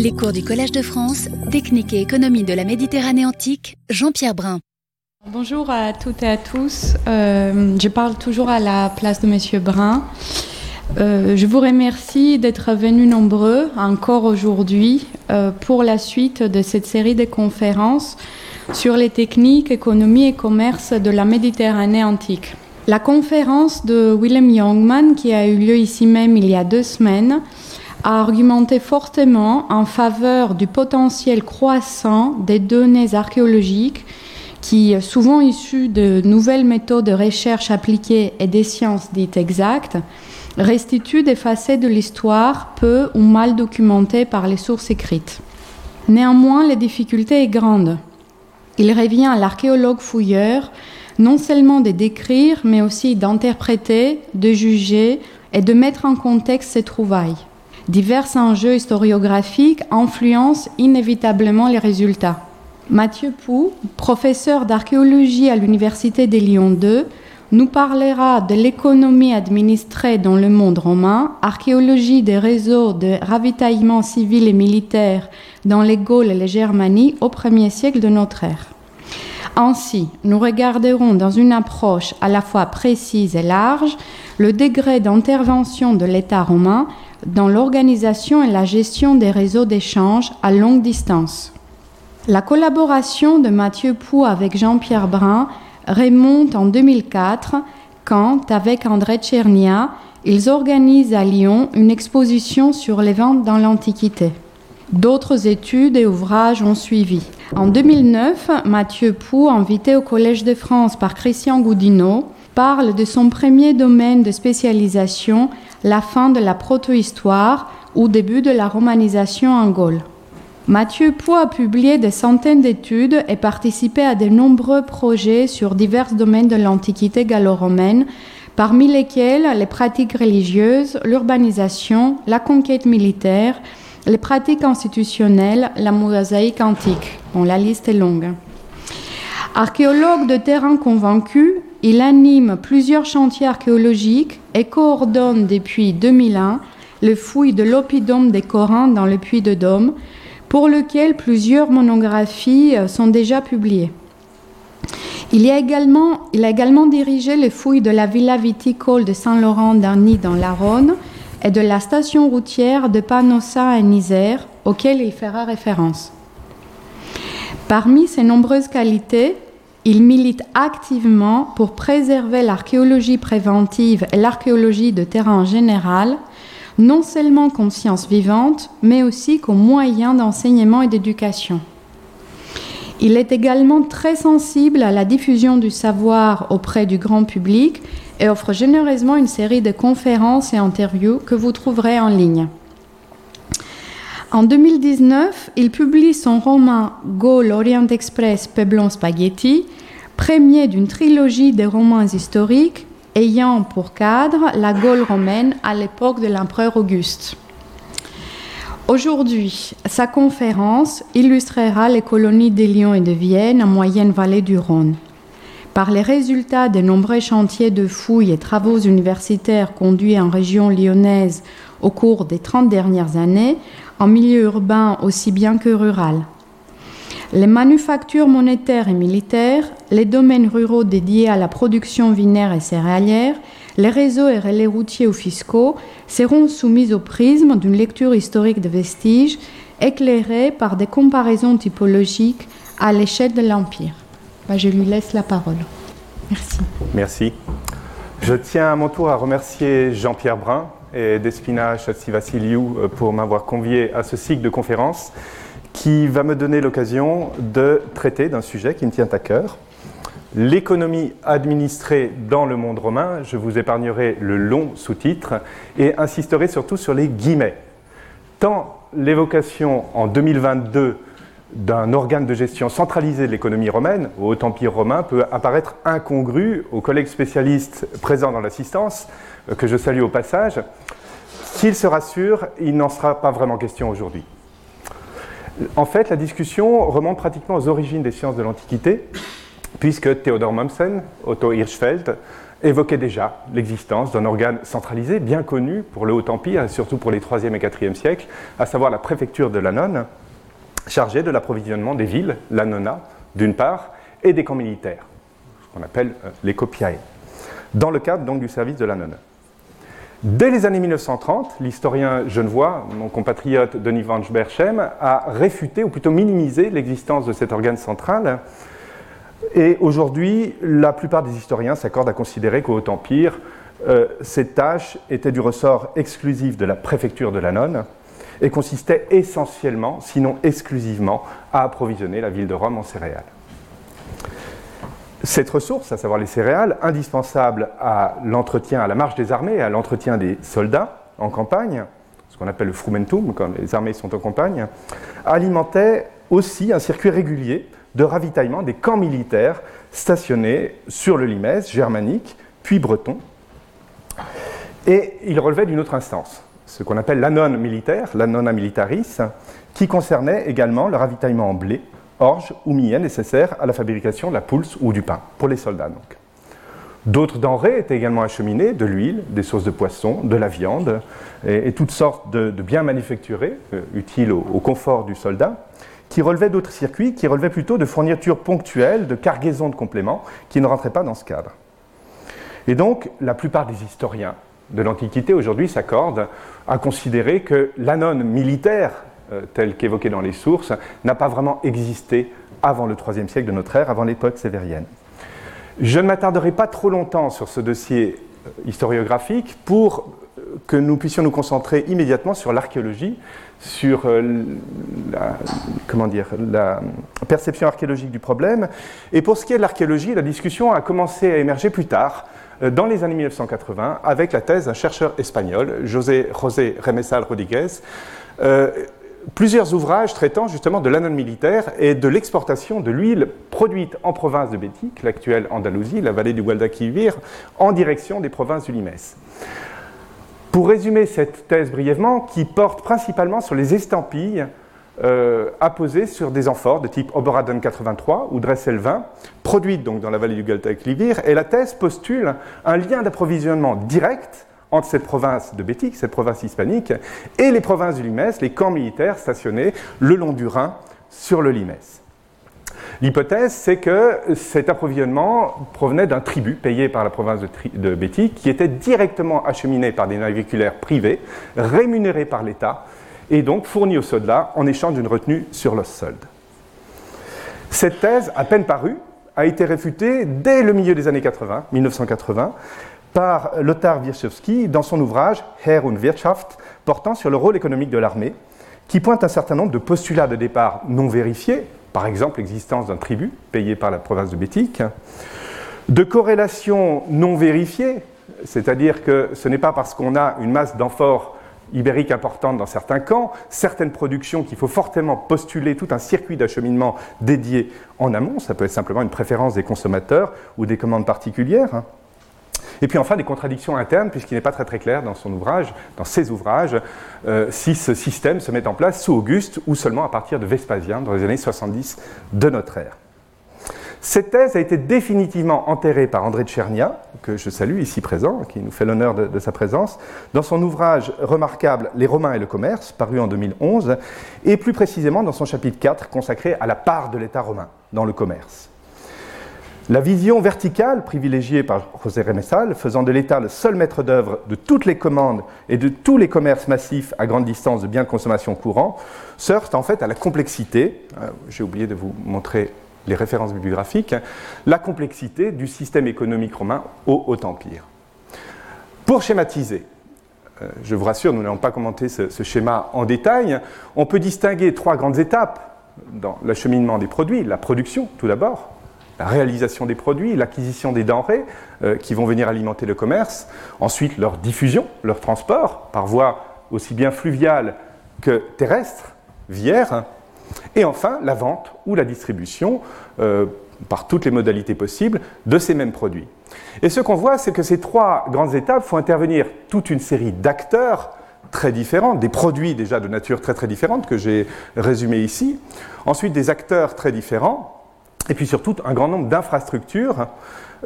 Les cours du Collège de France, Technique et économie de la Méditerranée antique, Jean-Pierre Brun. Bonjour à toutes et à tous. Euh, je parle toujours à la place de Monsieur Brun. Euh, je vous remercie d'être venus nombreux encore aujourd'hui euh, pour la suite de cette série de conférences sur les techniques, économie et commerce de la Méditerranée antique. La conférence de Willem Youngman, qui a eu lieu ici même il y a deux semaines, a argumenté fortement en faveur du potentiel croissant des données archéologiques qui, souvent issues de nouvelles méthodes de recherche appliquées et des sciences dites exactes, restituent des facettes de l'histoire peu ou mal documentées par les sources écrites. Néanmoins, la difficulté est grande. Il revient à l'archéologue fouilleur non seulement de décrire, mais aussi d'interpréter, de juger et de mettre en contexte ses trouvailles. Divers enjeux historiographiques influencent inévitablement les résultats. Mathieu Pou, professeur d'archéologie à l'Université de Lyon 2, nous parlera de l'économie administrée dans le monde romain, archéologie des réseaux de ravitaillement civil et militaire dans les Gaules et les Germanies au premier siècle de notre ère. Ainsi, nous regarderons dans une approche à la fois précise et large le degré d'intervention de l'État romain dans l'organisation et la gestion des réseaux d'échange à longue distance. La collaboration de Mathieu Pou avec Jean-Pierre Brun remonte en 2004 quand, avec André Tchernia, ils organisent à Lyon une exposition sur les ventes dans l'Antiquité. D'autres études et ouvrages ont suivi. En 2009, Mathieu Pou, invité au Collège de France par Christian Goudineau, parle de son premier domaine de spécialisation, la fin de la protohistoire ou début de la romanisation en Gaule. Mathieu Pou a publié des centaines d'études et participé à de nombreux projets sur divers domaines de l'Antiquité gallo-romaine, parmi lesquels les pratiques religieuses, l'urbanisation, la conquête militaire, les pratiques institutionnelles, la mosaïque antique. Bon, la liste est longue. Archéologue de terrain convaincu, il anime plusieurs chantiers archéologiques et coordonne depuis 2001 le fouille de l'oppidum des Corinthes dans le Puy de Dôme, pour lequel plusieurs monographies euh, sont déjà publiées. Il, a également, dirigé les fouilles de la villa viticole de Saint-Laurent d'Arny dans la Rhône et de la station routière de Panossa en Isère, auquel il fera référence. Parmi ses nombreuses qualités, il milite activement pour préserver l'archéologie préventive et l'archéologie de terrain général, non seulement comme science vivante, mais aussi comme moyen d'enseignement et d'éducation. Il est également très sensible à la diffusion du savoir auprès du grand public et offre généreusement une série de conférences et interviews que vous trouverez en ligne. En 2019, il publie son roman Go l'Orient Express Peblon Spaghetti, premier d'une trilogie de romans historiques ayant pour cadre la Gaule romaine à l'époque de l'empereur Auguste. Aujourd'hui, sa conférence illustrera les colonies de Lyon et de Vienne en moyenne vallée du Rhône. Par les résultats de nombreux chantiers de fouilles et travaux universitaires conduits en région lyonnaise au cours des 30 dernières années, en milieu urbain aussi bien que rural. Les manufactures monétaires et militaires, les domaines ruraux dédiés à la production vinaire et céréalière, les réseaux et relais routiers ou fiscaux seront soumis au prisme d'une lecture historique de vestiges éclairée par des comparaisons typologiques à l'échelle de l'Empire. Bah, je lui laisse la parole. Merci. Merci. Je tiens à mon tour à remercier Jean-Pierre Brun et Despina Chatsivassiliou euh, pour m'avoir convié à ce cycle de conférences qui va me donner l'occasion de traiter d'un sujet qui me tient à cœur. L'économie administrée dans le monde romain, je vous épargnerai le long sous-titre et insisterai surtout sur les guillemets. Tant l'évocation en 2022 d'un organe de gestion centralisé de l'économie romaine, au Haut Empire romain, peut apparaître incongru aux collègues spécialistes présents dans l'assistance, euh, que je salue au passage. Qu'ils se rassurent, il n'en sera pas vraiment question aujourd'hui. En fait, la discussion remonte pratiquement aux origines des sciences de l'Antiquité, puisque Theodor Mommsen, Otto Hirschfeld, évoquait déjà l'existence d'un organe centralisé bien connu pour le Haut-Empire et surtout pour les 3e et 4e siècles, à savoir la préfecture de l'Annone, chargée de l'approvisionnement des villes, l'Annona d'une part, et des camps militaires, ce qu'on appelle euh, les copiae, dans le cadre donc du service de l'Annone. Dès les années 1930, l'historien genevois, mon compatriote Denis van Schberchem, a réfuté ou plutôt minimisé l'existence de cet organe central et aujourd'hui, la plupart des historiens s'accordent à considérer qu'au Haut-Empire, euh, cette tâche était du ressort exclusif de la préfecture de Nonne et consistait essentiellement, sinon exclusivement, à approvisionner la ville de Rome en céréales. Cette ressource, à savoir les céréales, indispensable à l'entretien, à la marche des armées, à l'entretien des soldats en campagne, ce qu'on appelle le frumentum, quand les armées sont en campagne, alimentait aussi un circuit régulier de ravitaillement des camps militaires stationnés sur le Limès, germanique, puis breton. Et il relevait d'une autre instance, ce qu'on appelle l'anon militaire, l'anona militaris, qui concernait également le ravitaillement en blé, orge ou millet nécessaire à la fabrication de la poulse ou du pain, pour les soldats donc. D'autres denrées étaient également acheminées, de l'huile, des sauces de poisson, de la viande, et, toutes sortes de, biens manufacturés euh, utiles au confort du soldat qui relevait d'autres circuits, qui relevaient plutôt de fournitures ponctuelles, de cargaisons de compléments, qui ne rentraient pas dans ce cadre. Et donc, la plupart des historiens de l'Antiquité aujourd'hui s'accordent à considérer que l'anone militaire, euh, tel qu'évoqué dans les sources, n'a pas vraiment existé avant le IIIe siècle de notre ère, avant l'époque sévérienne. Je ne m'attarderai pas trop longtemps sur ce dossier euh, historiographique pour que nous puissions nous concentrer immédiatement sur l'archéologie, sur euh, la, comment dire, la perception archéologique du problème. Et pour ce qui est de l'archéologie, la discussion a commencé à émerger plus tard, euh, dans les années 1980, avec la thèse d'un chercheur espagnol, José José Remesal Rodríguez, euh, plusieurs ouvrages traitant justement de l'anone militaire et de l'exportation de l'huile produite en province de Bétique, l'actuelle Andalousie, la vallée du Guadalquivir, en direction des provinces du Limès. Pour résumer cette thèse brièvement, qui porte principalement sur les estampilles euh, apposées sur des amphores de type Oberadon 83 ou Dressel 20, produites donc dans la vallée du Guadalquivir, et la thèse postule un lien d'approvisionnement direct entre cette province de Bétique, cette province hispanique, et les provinces du Limès, les camps militaires stationnés le long du Rhin sur le Limès. L'hypothèse, c'est que cet approvisionnement provenait d'un tribut payé par la province de, Bétique, qui était directement acheminé par des naviculaires privés, rémunérés par l'État, et donc fourni aux soldats en échange d'une retenue sur le solde. Cette thèse, à peine parue, a été réfutée dès le milieu des années 80, 1980, par Lothar Wierzchowski dans son ouvrage Herr und Wirtschaft, portant sur le rôle économique de l'armée, qui pointe un certain nombre de postulats de départ non vérifiés, par exemple l'existence d'un tribut payé par la province de Bétique, de corrélations non vérifiées, c'est-à-dire que ce n'est pas parce qu'on a une masse d'amphores ibériques importante dans certains camps, certaines productions qu'il faut fortement postuler tout un circuit d'acheminement dédié en amont, ça peut être simplement une préférence des consommateurs ou des commandes particulières. Hein. Et puis enfin des contradictions internes, puisqu'il n'est pas très très clair dans son ouvrage, dans ses ouvrages, euh, si ce système se met en place sous Auguste ou seulement à partir de Vespasien, dans les années 70 de notre ère. Cette thèse a été définitivement enterrée par André de Chernia, que je salue ici présent, qui nous fait l'honneur de, de, sa présence, dans son ouvrage remarquable Les Romains et le commerce, paru en 2011, et plus précisément dans son chapitre 4 consacré à la part de l'État romain dans le commerce. La vision verticale privilégiée par José Remessal, faisant de l'État le seul maître d'œuvre de toutes les commandes et de tous les commerces massifs à grande distance de biens de consommation courants, se en fait à la complexité, euh, j'ai oublié de vous montrer les références bibliographiques, la complexité du système économique romain au Haut Empire. Pour schématiser, euh, je vous rassure, nous n'allons pas commenter ce, schéma en détail, on peut distinguer trois grandes étapes dans l'acheminement des produits, la production tout d'abord, la réalisation des produits, l'acquisition des denrées euh, qui vont venir alimenter le commerce, ensuite leur diffusion, leur transport par voie aussi bien fluviale que terrestre, vière, et enfin la vente ou la distribution euh, par toutes les modalités possibles de ces mêmes produits. Et ce qu'on voit, c'est que ces trois grandes étapes font intervenir toute une série d'acteurs très différents, des produits déjà de nature très très différente que j'ai résumés ici, ensuite des acteurs très différents, et puis surtout un grand nombre d'infrastructures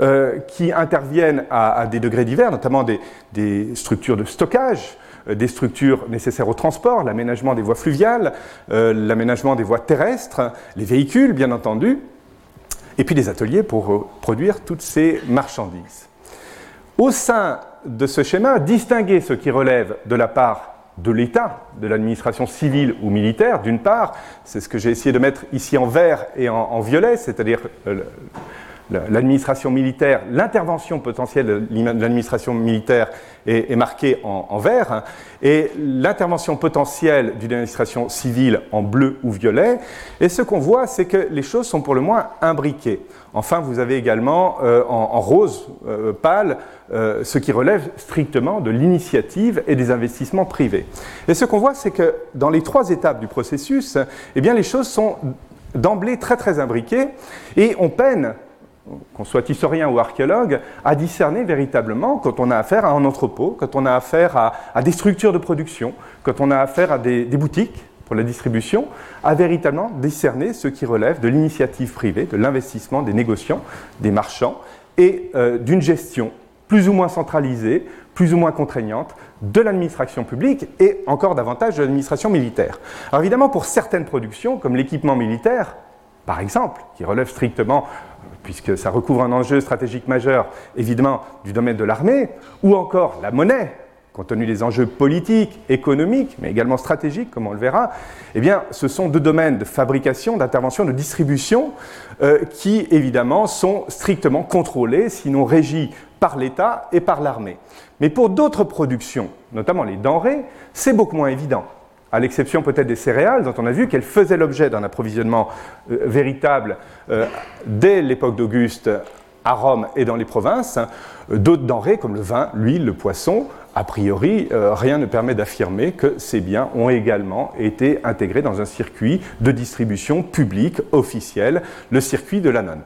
euh, qui interviennent à, des degrés divers, notamment des, structures de stockage, des structures nécessaires au transport, l'aménagement des voies fluviales, euh, l'aménagement des voies terrestres, les véhicules bien entendu, et puis des ateliers pour produire toutes ces marchandises. Au sein de ce schéma, distinguer ce qui relève de la part de l'État, de l'administration civile ou militaire, d'une part, c'est ce que j'ai essayé de mettre ici en vert et en violet, c'est-à-dire l'administration militaire, l'intervention potentielle de l'administration militaire est, marquée en, vert, hein, et l'intervention potentielle d'une administration civile en bleu ou violet. Et ce qu'on voit, c'est que les choses sont pour le moins imbriquées. Enfin, vous avez également euh, en, rose euh, pâle euh, ce qui relève strictement de l'initiative et des investissements privés. Et ce qu'on voit, c'est que dans les trois étapes du processus, eh bien, les choses sont d'emblée très très imbriquées et on peine qu'on soit historien ou archéologue, à discerner véritablement quand on a affaire à un entrepôt, quand on a affaire à, des structures de production, quand on a affaire à des, boutiques pour la distribution, à véritablement discerner ce qui relève de l'initiative privée, de l'investissement des négociants, des marchands et euh, d'une gestion plus ou moins centralisée, plus ou moins contraignante de l'administration publique et encore davantage de l'administration militaire. Alors évidemment, pour certaines productions, comme l'équipement militaire, par exemple, qui relève strictement puisque ça recouvre un enjeu stratégique majeur, évidemment, du domaine de l'armée, ou encore la monnaie, compte tenu des enjeux politiques, économiques, mais également stratégiques, comme on le verra, eh ce sont deux domaines de fabrication, d'intervention, de distribution, euh, qui, évidemment, sont strictement contrôlés, sinon régis par l'État et par l'armée. Mais pour d'autres productions, notamment les denrées, c'est beaucoup moins évident à l'exception peut-être des céréales, dont on a vu qu'elles faisaient l'objet d'un approvisionnement euh, véritable euh, dès l'époque d'Auguste à Rome et dans les provinces. D'autres denrées, comme le vin, l'huile, le poisson, a priori, euh, rien ne permet d'affirmer que ces biens ont également été intégrés dans un circuit de distribution publique officiel, le circuit de l'Anon.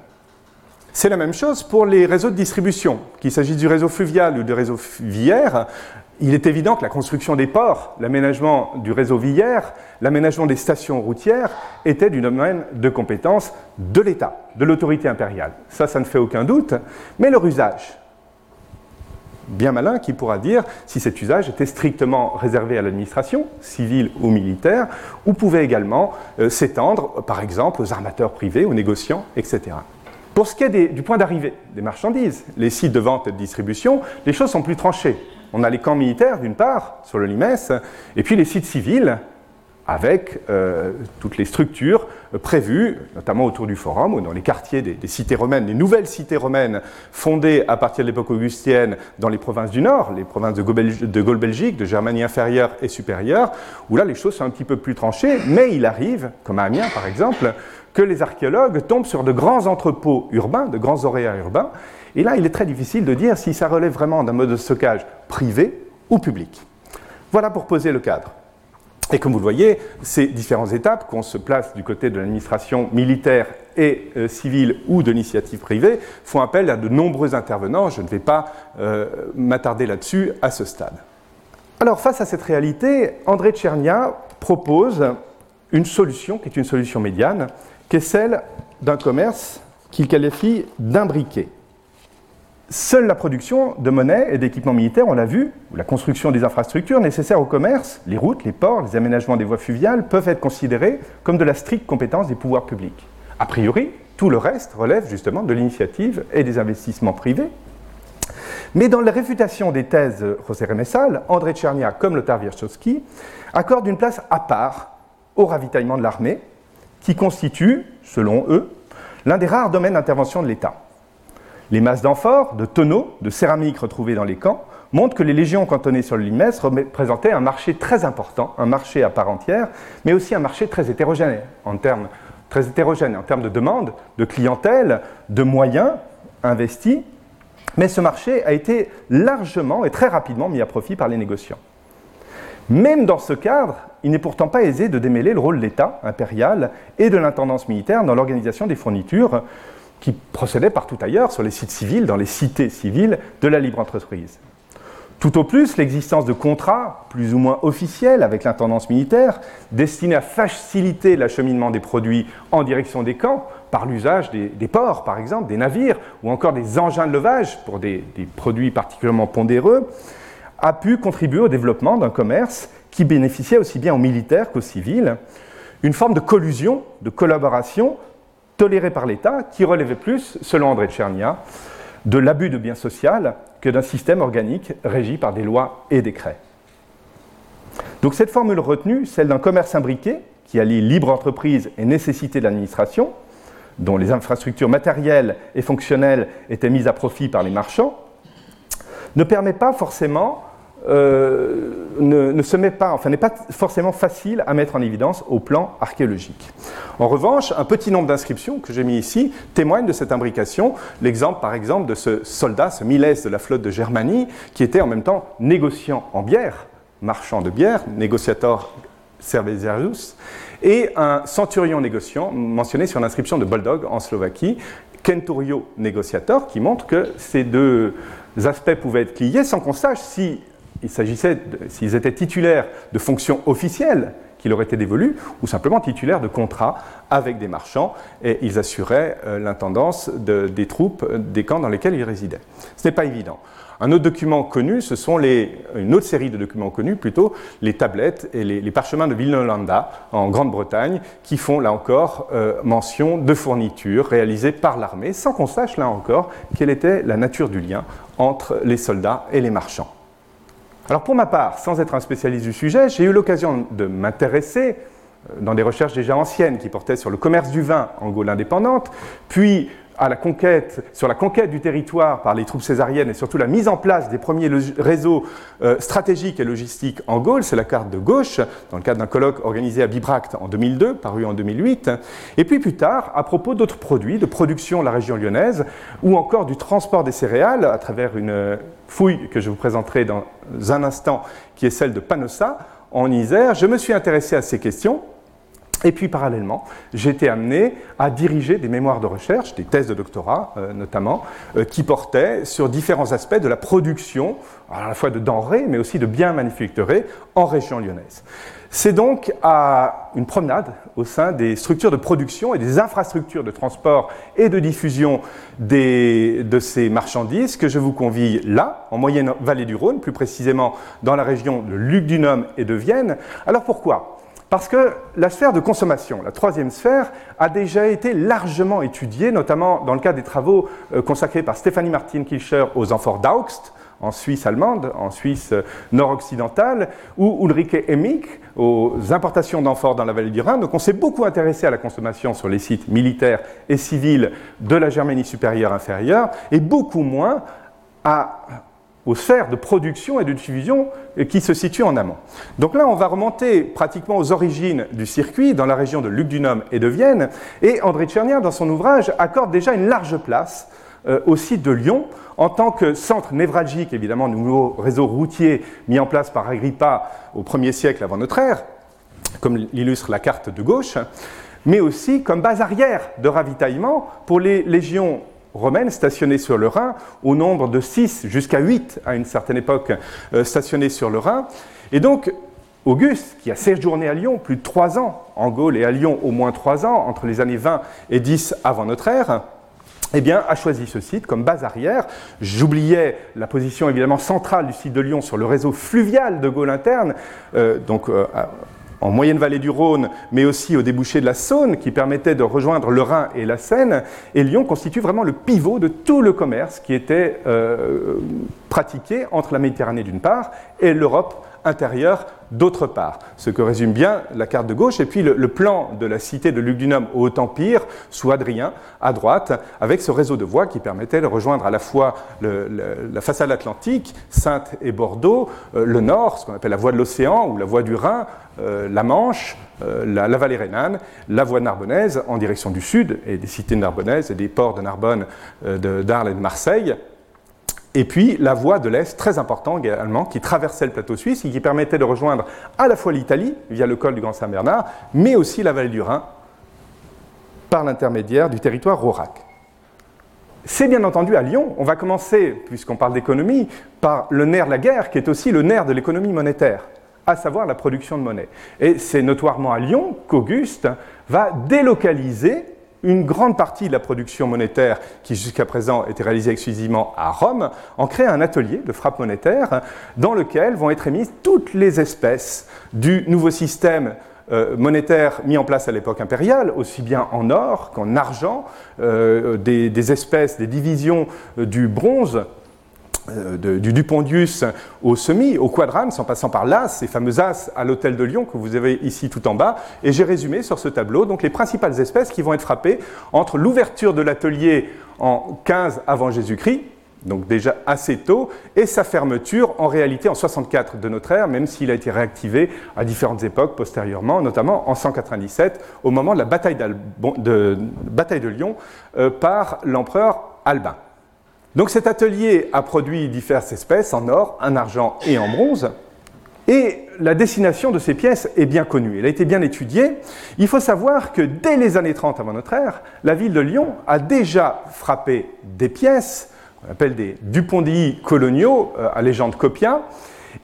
C'est la même chose pour les réseaux de distribution. Qu'il s'agisse du réseau fluvial ou du réseau viaire, il est évident que la construction des ports, l'aménagement du réseau viaire, l'aménagement des stations routières étaient du domaine de compétence de l'État, de l'autorité impériale. Ça, ça ne fait aucun doute. Mais leur usage, bien malin qui pourra dire si cet usage était strictement réservé à l'administration, civile ou militaire, ou pouvait également euh, s'étendre, par exemple, aux armateurs privés, aux négociants, etc. Pour ce qui est du point d'arrivée des marchandises, les sites de vente et de distribution, les choses sont plus tranchées. On a les camps militaires, d'une part, sur le Limès, et puis les sites civils, avec euh, toutes les structures prévues, notamment autour du Forum ou dans les quartiers des, cités romaines, les nouvelles cités romaines fondées à partir de l'époque augustienne dans les provinces du Nord, les provinces de Gaule-Belgique, de, Germanie inférieure et supérieure, où là les choses sont un petit peu plus tranchées, mais il arrive, comme à Amiens par exemple, que les archéologues tombent sur de grands entrepôts urbains, de grands auréats urbains, et là, il est très difficile de dire si ça relève vraiment d'un mode de stockage privé ou public. Voilà pour poser le cadre. Et comme vous le voyez, ces différentes étapes, qu'on se place du côté de l'administration militaire et euh, civile ou de l'initiative privée, font appel à de nombreux intervenants. Je ne vais pas euh, m'attarder là-dessus à ce stade. Alors, face à cette réalité, André Tchernia propose une solution qui est une solution médiane, qui est celle d'un commerce qu'il qualifie d'imbriqué. Seule la production de monnaie et d'équipements militaires, on l'a vu, ou la construction des infrastructures nécessaires au commerce, les routes, les ports, les aménagements des voies fluviales, peuvent être considérés comme de la stricte compétence des pouvoirs publics. A priori, tout le reste relève justement de l'initiative et des investissements privés. Mais dans la réfutation des thèses José Remessal, André Tchernia, comme Lothar Wierzchowski, accordent une place à part au ravitaillement de l'armée, qui constitue, selon eux, l'un des rares domaines d'intervention de l'État. Les masses d'amphores, de tonneaux, de céramique retrouvées dans les camps montrent que les légions cantonnées sur le Limès représentaient un marché très important, un marché à part entière, mais aussi un marché très hétérogène en termes, très hétérogène en termes de demande, de clientèle, de moyens investis. Mais ce marché a été largement et très rapidement mis à profit par les négociants. Même dans ce cadre, il n'est pourtant pas aisé de démêler le rôle de l'État impérial et de l'intendance militaire dans l'organisation des fournitures, qui procédait partout ailleurs, sur les sites civils, dans les cités civiles de la libre entreprise. Tout au plus, l'existence de contrats, plus ou moins officiels, avec l'intendance militaire, destinés à faciliter l'acheminement des produits en direction des camps, par l'usage des, ports, par exemple, des navires, ou encore des engins de levage pour des, des produits particulièrement pondéreux, a pu contribuer au développement d'un commerce qui bénéficiait aussi bien aux militaires qu'aux civils, une forme de collusion, de collaboration tolérée par l'État qui relevait plus, selon André Tchernia, de l'abus de biens social que d'un système organique régi par des lois et décrets. Donc cette formule retenue, celle d'un commerce imbriqué qui allie libre entreprise et nécessité de l'administration, dont les infrastructures matérielles et fonctionnelles étaient mises à profit par les marchands, ne permet pas forcément, euh, ne, se met pas, enfin n'est pas forcément facile à mettre en évidence au plan archéologique. En revanche, un petit nombre d'inscriptions que j'ai mis ici témoignent de cette imbrication. L'exemple, par exemple, de ce soldat, ce Milès de la flotte de Germanie, qui était en même temps négociant en bière, marchand de bière, négociateur cervezarius, et un centurion négociant mentionné sur l'inscription de Boldog en Slovaquie, Kenturio négociateur, qui montre que ces deux aspects pouvaient être liés sans qu'on sache si s'agissait, s'ils étaient titulaires de fonctions officielles qui leur étaient dévolues, ou simplement titulaires de contrats avec des marchands, et ils assuraient euh, l'intendance des troupes des camps dans lesquels ils résidaient. Ce n'est pas évident. Un autre document connu, ce sont les, une autre série de documents connus, plutôt les tablettes et les, parchemins de Villenolanda en Grande-Bretagne, qui font là encore euh, mention de fournitures réalisées par l'armée, sans qu'on sache là encore quelle était la nature du lien entre les soldats et les marchands. Alors pour ma part, sans être un spécialiste du sujet, j'ai eu l'occasion de m'intéresser euh, dans des recherches déjà anciennes qui portaient sur le commerce du vin en Gaule indépendante, puis sur la conquête du territoire par les troupes césariennes et surtout la mise en place des premiers réseaux euh, stratégiques et logistiques en Gaule, c'est la carte de gauche, dans le cadre d'un colloque organisé à Bibracte en 2002, paru en 2008, et puis plus tard, à propos d'autres produits, de production de la région lyonnaise, ou encore du transport des céréales à travers une fouille que je vous présenterai dans un instant, qui est celle de Panossa, en Isère, je me suis intéressé à ces questions et puis parallèlement, j'ai été amené à diriger des mémoires de recherche, des thèses de doctorat euh, notamment, euh, qui portaient sur différents aspects de la production, à la fois de denrées, mais aussi de biens manufacturés en région lyonnaise. C'est donc à une promenade au sein des structures de production et des infrastructures de transport et de diffusion de ces marchandises que je vous convie là, en moyenne vallée du Rhône, plus précisément dans la région de Lugdunum et de Vienne. Alors pourquoi? Parce que la sphère de consommation, la troisième sphère, a déjà été largement étudiée, notamment dans le cadre des travaux euh, consacrés par Stéphanie Martin-Kilcher aux amphores d'Augst, en Suisse allemande, en Suisse euh, nord-occidentale, ou Ulrike Emich aux importations d'amphores dans la vallée du Rhin. Donc on s'est beaucoup intéressé à la consommation sur les sites militaires et civils de la Germanie supérieure inférieure, et beaucoup moins à aux sphères de production et de diffusion qui se situent en amont. Donc là, on va remonter pratiquement aux origines du circuit, dans la région de Lugdunum et de Vienne, et André Tchernia, dans son ouvrage, accorde déjà une large place euh, au site de Lyon, en tant que centre névralgique, évidemment, du nouveau réseau routier mis en place par Agrippa au 1er siècle avant notre ère, comme l'illustre la carte de gauche, mais aussi comme base arrière de ravitaillement pour les légions romaines stationnées sur le Rhin, au nombre de 6 jusqu'à 8 à une certaine époque euh, stationnées sur le Rhin. Et donc, Auguste, qui a séjourné à Lyon plus de 3 ans, en Gaule et à Lyon au moins 3 ans, entre les années 20 et 10 avant notre ère, eh bien, a choisi ce site comme base arrière. J'oubliais la position évidemment centrale du site de Lyon sur le réseau fluvial de Gaule interne, euh, donc euh, en moyenne vallée du Rhône, mais aussi au débouché de la Saône, qui permettait de rejoindre le Rhin et la Seine. Et Lyon constitue vraiment le pivot de tout le commerce qui était euh, pratiqué entre la Méditerranée d'une part et l'Europe intérieure d'autre part. Ce que résume bien la carte de gauche, et puis le, plan de la cité de Lugdunum au Haut-Empire, sous Adrien, à droite, avec ce réseau de voies qui permettait de rejoindre à la fois la façade atlantique, Sainte et Bordeaux, euh, le nord, ce qu'on appelle la voie de l'océan ou la voie du Rhin, euh, la Manche, euh, la, vallée rhénane, la voie narbonnaise en direction du sud, et des cités narbonnaises et des ports de Narbonne, d'Arles et de Marseille, et puis la voie de l'Est, très importante également, qui traversait le plateau suisse et qui permettait de rejoindre à la fois l'Italie, via le col du Grand Saint-Bernard, mais aussi la vallée du Rhin, par l'intermédiaire du territoire Rorac. c'est bien entendu à Lyon. On va commencer, puisqu'on parle d'économie, par le nerf de la guerre, qui est aussi le nerf de l'économie monétaire, à savoir la production de monnaie. Et c'est notoirement à Lyon qu'Auguste va délocaliser une grande partie de la production monétaire qui jusqu'à présent était réalisée exclusivement à Rome, en créant un atelier de frappe monétaire dans lequel vont être émises toutes les espèces du nouveau système euh, monétaire mis en place à l'époque impériale, aussi bien en or qu'en argent, euh, des, espèces, des divisions euh, du bronze du Dupondius au semi, au quadrans, en passant par l'as, ces fameux as à l'hôtel de Lyon que vous avez ici tout en bas. Et j'ai résumé sur ce tableau donc les principales espèces qui vont être frappées entre l'ouverture de l'atelier en 15 avant Jésus-Christ donc déjà assez tôt, et sa fermeture en réalité en 64 de notre ère, même s'il a été réactivé à différentes époques postérieurement, notamment en 197, au moment de la bataille, de, bataille de, Lyon euh, par l'empereur Albin. Donc cet atelier a produit diverses espèces en or, en argent et en bronze. Et la destination de ces pièces est bien connue, elle a été bien étudiée. Il faut savoir que dès les années 30 avant notre ère, la ville de Lyon a déjà frappé des pièces on appelle des Dupondy coloniaux euh, à légende copia.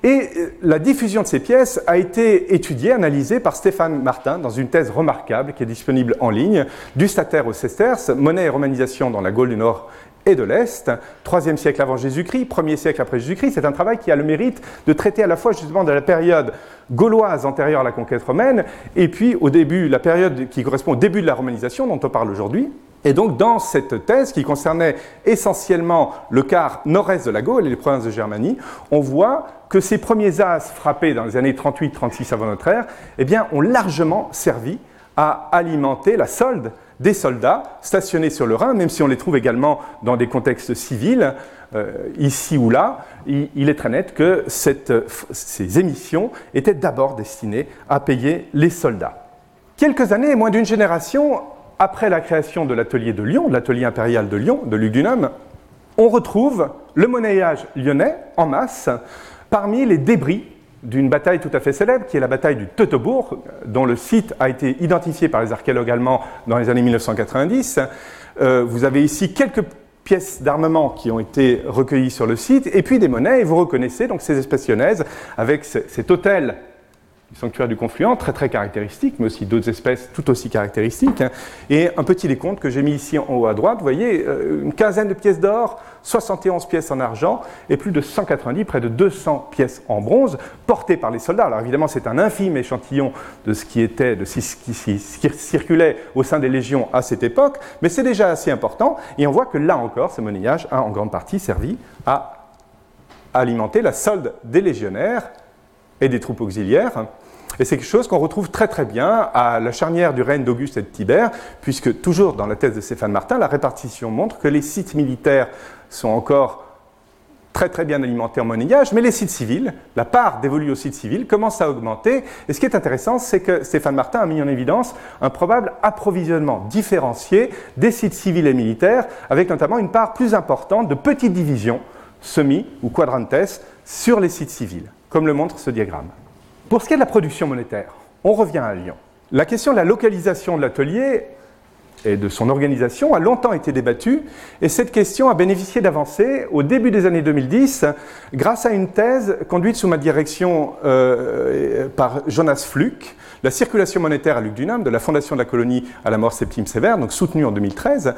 Et euh, la diffusion de ces pièces a été étudiée, analysée par Stéphane Martin dans une thèse remarquable qui est disponible en ligne, du Stater au Sesterce, monnaie et romanisation dans la Gaule du Nord et de l'Est, 3 siècle avant Jésus-Christ, 1er siècle après Jésus-Christ. C'est un travail qui a le mérite de traiter à la fois justement de la période gauloise antérieure à la conquête romaine, et puis au début, la période qui correspond au début de la romanisation dont on parle aujourd'hui, et donc, dans cette thèse qui concernait essentiellement le quart nord-est de la Gaule et les provinces de Germanie, on voit que ces premiers as frappés dans les années 38-36 avant notre ère eh bien, ont largement servi à alimenter la solde des soldats stationnés sur le Rhin, même si on les trouve également dans des contextes civils, euh, ici ou là, il, est très net que ces émissions étaient d'abord destinées à payer les soldats. Quelques années, moins d'une génération après la création de l'atelier de Lyon, l'atelier impérial de Lyon, de Lugdunum, on retrouve le monnayage lyonnais en masse parmi les débris d'une bataille tout à fait célèbre, qui est la bataille du Teutobourg, dont le site a été identifié par les archéologues allemands dans les années 1990. Euh, vous avez ici quelques pièces d'armement qui ont été recueillies sur le site, et puis des monnaies, et vous reconnaissez donc ces espèces avec cet hôtel du sanctuaire du confluent, très très caractéristique, mais aussi d'autres espèces tout aussi caractéristiques. Hein. Et un petit décompte que j'ai mis ici en haut à droite, vous voyez, euh, une quinzaine de pièces d'or, 71 pièces en argent et plus de 190, près de 200 pièces en bronze, portées par les soldats. Alors évidemment, c'est un infime échantillon de ce qui était, de ce qui circulait au sein des légions à cette époque, mais c'est déjà assez important. Et on voit que là encore, ce monnayage a en grande partie servi à alimenter la solde des légionnaires et des troupes auxiliaires et c'est quelque chose qu'on retrouve très très bien à la charnière du règne d'Auguste et de Tibère, puisque toujours dans la thèse de Stéphane Martin, la répartition montre que les sites militaires sont encore très très bien alimentés en monnayage, mais les sites civils, la part dévolue aux sites civils commence à augmenter. Et ce qui est intéressant, c'est que Stéphane Martin a mis en évidence un probable approvisionnement différencié des sites civils et militaires, avec notamment une part plus importante de petites divisions, semi ou quadrantes, sur les sites civils, comme le montre ce diagramme. Pour ce qui est de la production monétaire, on revient à Lyon. La question de la localisation de l'atelier et de son organisation a longtemps été débattue et cette question a bénéficié d'avancées au début des années 2010 grâce à une thèse conduite sous ma direction euh, par Jonas Fluck, la circulation monétaire à Luc-Dunham, de la fondation de la colonie à la mort Septime Sévère, donc soutenue en 2013.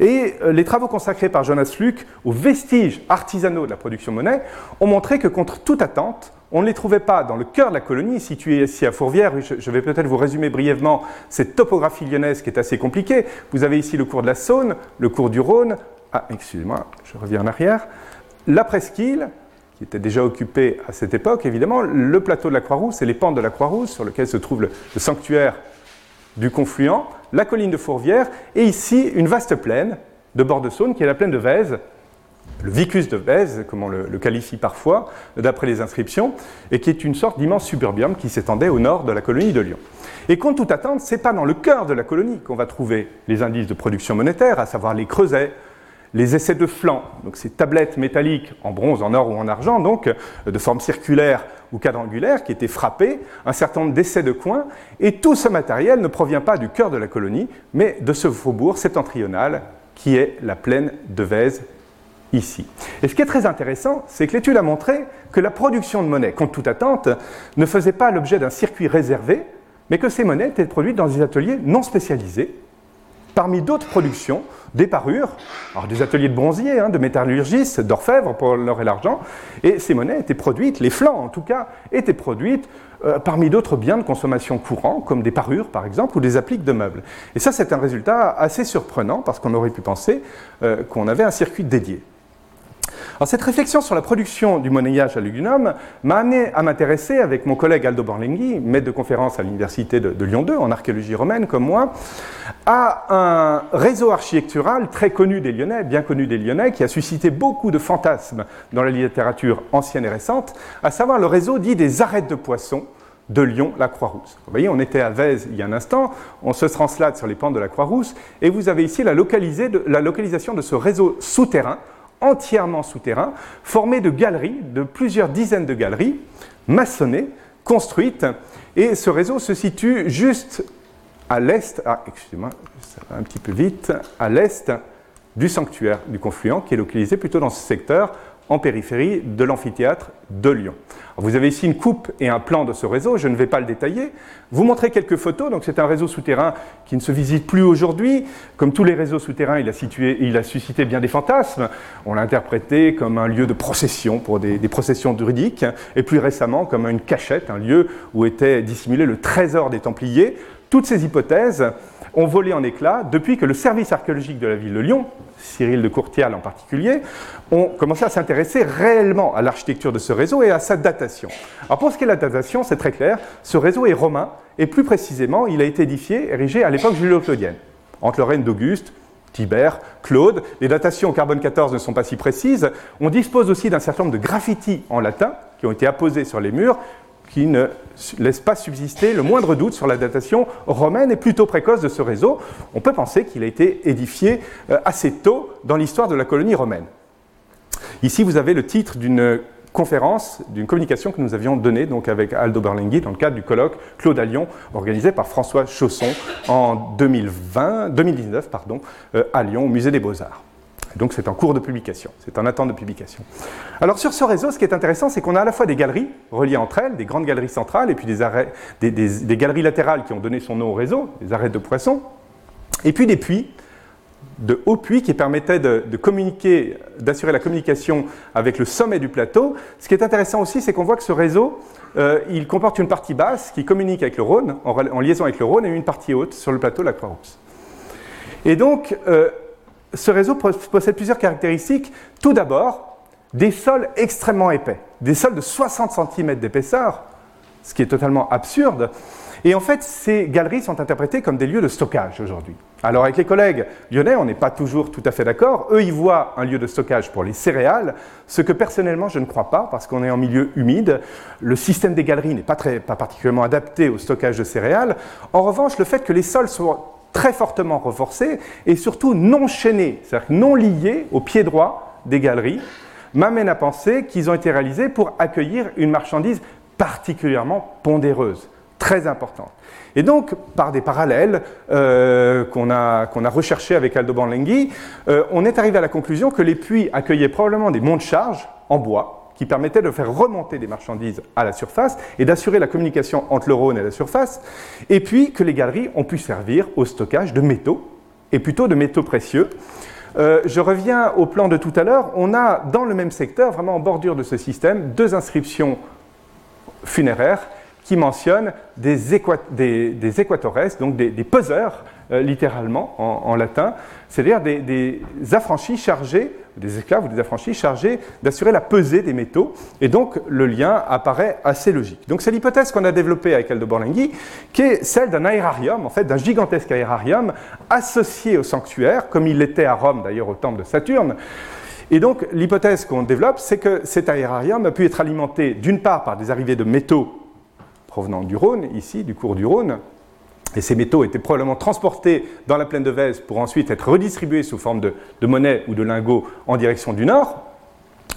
Et euh, les travaux consacrés par Jonas Fluck aux vestiges artisanaux de la production monnaie ont montré que contre toute attente, on ne les trouvait pas dans le cœur de la colonie, située ici à Fourvière. Je vais peut-être vous résumer brièvement cette topographie lyonnaise qui est assez compliquée. Vous avez ici le cours de la Saône, le cours du Rhône. Ah, excusez-moi, je reviens en arrière. La presqu'île, qui était déjà occupée à cette époque, évidemment, le plateau de la Croix-Rousse et les pentes de la Croix-Rousse, sur lequel se trouve le, sanctuaire du confluent, la colline de Fourvière, et ici une vaste plaine de bord de Saône, qui est la plaine de Vèze, le vicus de Bèze, comme on le, qualifie parfois, d'après les inscriptions, et qui est une sorte d'immense suburbium qui s'étendait au nord de la colonie de Lyon. Et contre toute attente, ce n'est pas dans le cœur de la colonie qu'on va trouver les indices de production monétaire, à savoir les creusets, les essais de flanc, donc ces tablettes métalliques en bronze, en or ou en argent, donc de forme circulaire ou quadrangulaire, qui étaient frappées, un certain nombre d'essais de coins, et tout ce matériel ne provient pas du cœur de la colonie, mais de ce faubourg septentrional qui est la plaine de Vèze ici. Et ce qui est très intéressant, c'est que l'étude a montré que la production de monnaie, contre toute attente, ne faisait pas l'objet d'un circuit réservé, mais que ces monnaies étaient produites dans des ateliers non spécialisés, parmi d'autres productions, des parures, alors des ateliers de bronziers, hein, de métallurgistes, d'orfèvres pour l'or et l'argent, et ces monnaies étaient produites, les flancs en tout cas, étaient produites euh, parmi d'autres biens de consommation courants, comme des parures par exemple, ou des appliques de meubles. Et ça, c'est un résultat assez surprenant, parce qu'on aurait pu penser euh, qu'on avait un circuit dédié. Alors, cette réflexion sur la production du monnayage à Lugunum m'a amené à m'intéresser avec mon collègue Aldo Borlenghi, maître de conférence à l'université de, Lyon 2 en archéologie romaine comme moi, à un réseau architectural très connu des Lyonnais, bien connu des Lyonnais, qui a suscité beaucoup de fantasmes dans la littérature ancienne et récente, à savoir le réseau dit des arêtes de poissons de Lyon, la Croix-Rousse. Vous voyez, on était à Vèze il y a un instant, on se translate sur les pentes de la Croix-Rousse, et vous avez ici la, la localisation de ce réseau souterrain entièrement souterrain, formé de galeries, de plusieurs dizaines de galeries, maçonnées, construites, et ce réseau se situe juste à l'est, ah, excusez-moi, ça va un petit peu vite, à l'est du sanctuaire du Confluent, qui est localisé plutôt dans ce secteur, en périphérie de l'amphithéâtre de Lyon. vous avez ici une coupe et un plan de ce réseau, je ne vais pas le détailler. Vous montrer quelques photos, donc c'est un réseau souterrain qui ne se visite plus aujourd'hui. Comme tous les réseaux souterrains, il a, il a suscité bien des fantasmes. On l'a interprété comme un lieu de procession pour des, des processions druidiques, et plus récemment comme une cachette, un lieu où était dissimulé le trésor des Templiers. Toutes ces hypothèses ont volé en éclats depuis que le service archéologique de la ville de Lyon, Cyril de Courtial en particulier, ont commencé à s'intéresser réellement à l'architecture de ce réseau et à sa datation. Alors pour ce qui est de la datation, c'est très clair, ce réseau est romain et plus précisément, il a été édifié, érigé à l'époque julio-claudienne, entre le règne d'Auguste, Tibère, Claude. Les datations au carbone 14 ne sont pas si précises. On dispose aussi d'un certain nombre de graffitis en latin qui ont été apposés sur les murs qui ne laisse pas subsister le moindre doute sur la datation romaine et plutôt précoce de ce réseau. On peut penser qu'il a été édifié euh, assez tôt dans l'histoire de la colonie romaine. Ici, vous avez le titre d'une conférence, d'une communication que nous avions donnée donc avec Aldo Berlinghi dans le cadre du colloque Claude à Lyon, organisé par François Chausson en 2020, 2019 pardon, euh, à Lyon, au Musée des Beaux-Arts. Donc c'est en cours de publication, c'est en attente de publication. Alors sur ce réseau, ce qui est intéressant, c'est qu'on a à la fois des galeries reliées entre elles, des grandes galeries centrales, et puis des, arrêts, des, galeries latérales qui ont donné son nom au réseau, des arrêts de poissons, et puis des puits, de hauts puits qui permettaient de, communiquer, d'assurer la communication avec le sommet du plateau. Ce qui est intéressant aussi, c'est qu'on voit que ce réseau, euh, il comporte une partie basse qui communique avec le Rhône, en, liaison avec le Rhône, et une partie haute sur le plateau de la Croix-Rousse. Et donc, euh, ce réseau possède plusieurs caractéristiques. Tout d'abord, des sols extrêmement épais, des sols de 60 cm d'épaisseur, ce qui est totalement absurde. Et en fait, ces galeries sont interprétées comme des lieux de stockage aujourd'hui. Alors avec les collègues lyonnais, on n'est pas toujours tout à fait d'accord. Eux, ils voient un lieu de stockage pour les céréales, ce que personnellement je ne crois pas, parce qu'on est en milieu humide. Le système des galeries n'est pas, pas particulièrement adapté au stockage de céréales. En revanche, le fait que les sols soient très fortement renforcés et surtout non chaînés, c'est-à-dire non liés au pied droit des galeries, m'amène à penser qu'ils ont été réalisés pour accueillir une marchandise particulièrement pondéreuse, très importante. Et donc, par des parallèles euh, qu'on a, qu'on recherchés avec Aldo Banlenghi, euh, on est arrivé à la conclusion que les puits accueillaient probablement des monts de charge en bois, qui permettait de faire remonter des marchandises à la surface et d'assurer la communication entre le Rhône et la surface, et puis que les galeries ont pu servir au stockage de métaux, et plutôt de métaux précieux. Euh, je reviens au plan de tout à l'heure. On a dans le même secteur, vraiment en bordure de ce système, deux inscriptions funéraires qui mentionnent des, équatores, donc des, peseurs, euh, littéralement en, latin, c'est-à-dire des, affranchis chargés, des esclaves ou des affranchis chargés d'assurer la pesée des métaux, et donc le lien apparaît assez logique. Donc c'est l'hypothèse qu'on a développée avec Aldo Borlenghi, qui est celle d'un aérarium, en fait d'un gigantesque aérarium associé au sanctuaire, comme il l'était à Rome d'ailleurs au temple de Saturne, et donc, l'hypothèse qu'on développe, c'est que cet aérarium a pu être alimenté d'une part par des arrivées de métaux provenant du Rhône, ici, du cours du Rhône. Et ces métaux étaient probablement transportés dans la plaine de Vèze pour ensuite être redistribués sous forme de, monnaie ou de lingots en direction du nord.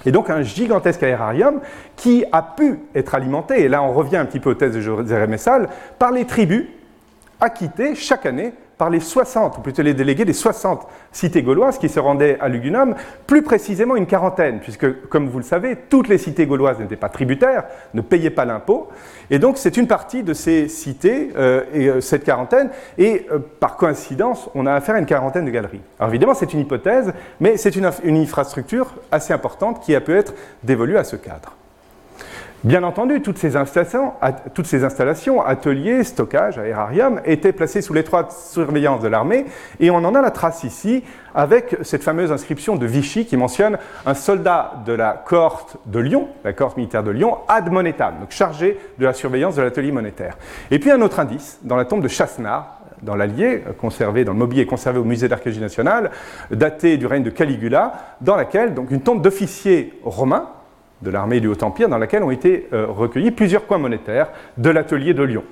Et donc un gigantesque aérarium qui a pu être alimenté, et là on revient un petit peu aux thèses de Messal, par les tribus acquittés chaque année par les 60, ou plutôt les délégués des 60 cités gauloises qui se rendaient à Lugunum, plus précisément une quarantaine, puisque, comme vous le savez, toutes les cités gauloises n'étaient pas tributaires, ne payaient pas l'impôt, et donc c'est une partie de ces cités, euh, et euh, cette quarantaine, et euh, par coïncidence, on a affaire à une quarantaine de galeries. Alors évidemment, c'est une hypothèse, mais c'est une, une infrastructure assez importante qui a pu être dévolue à ce cadre. Bien entendu, toutes ces, installations, ateliers, stockage, aérarium, étaient placées sous l'étroite surveillance de l'armée, et on en a la trace ici avec cette fameuse inscription de Vichy qui mentionne un soldat de la cohorte de Lyon, la cohorte militaire de Lyon, ad monetam, donc chargé de la surveillance de l'atelier monétaire. Et puis un autre indice, dans la tombe de Chassenard, dans l'Allier, conservé, dans le mobilier conservé au musée d'archéologie nationale, daté du règne de Caligula, dans laquelle, donc une tombe d'officiers romains, de l'armée du Haut-Empire, dans laquelle ont été euh, recueillis plusieurs coins monétaires de l'atelier de Lyon.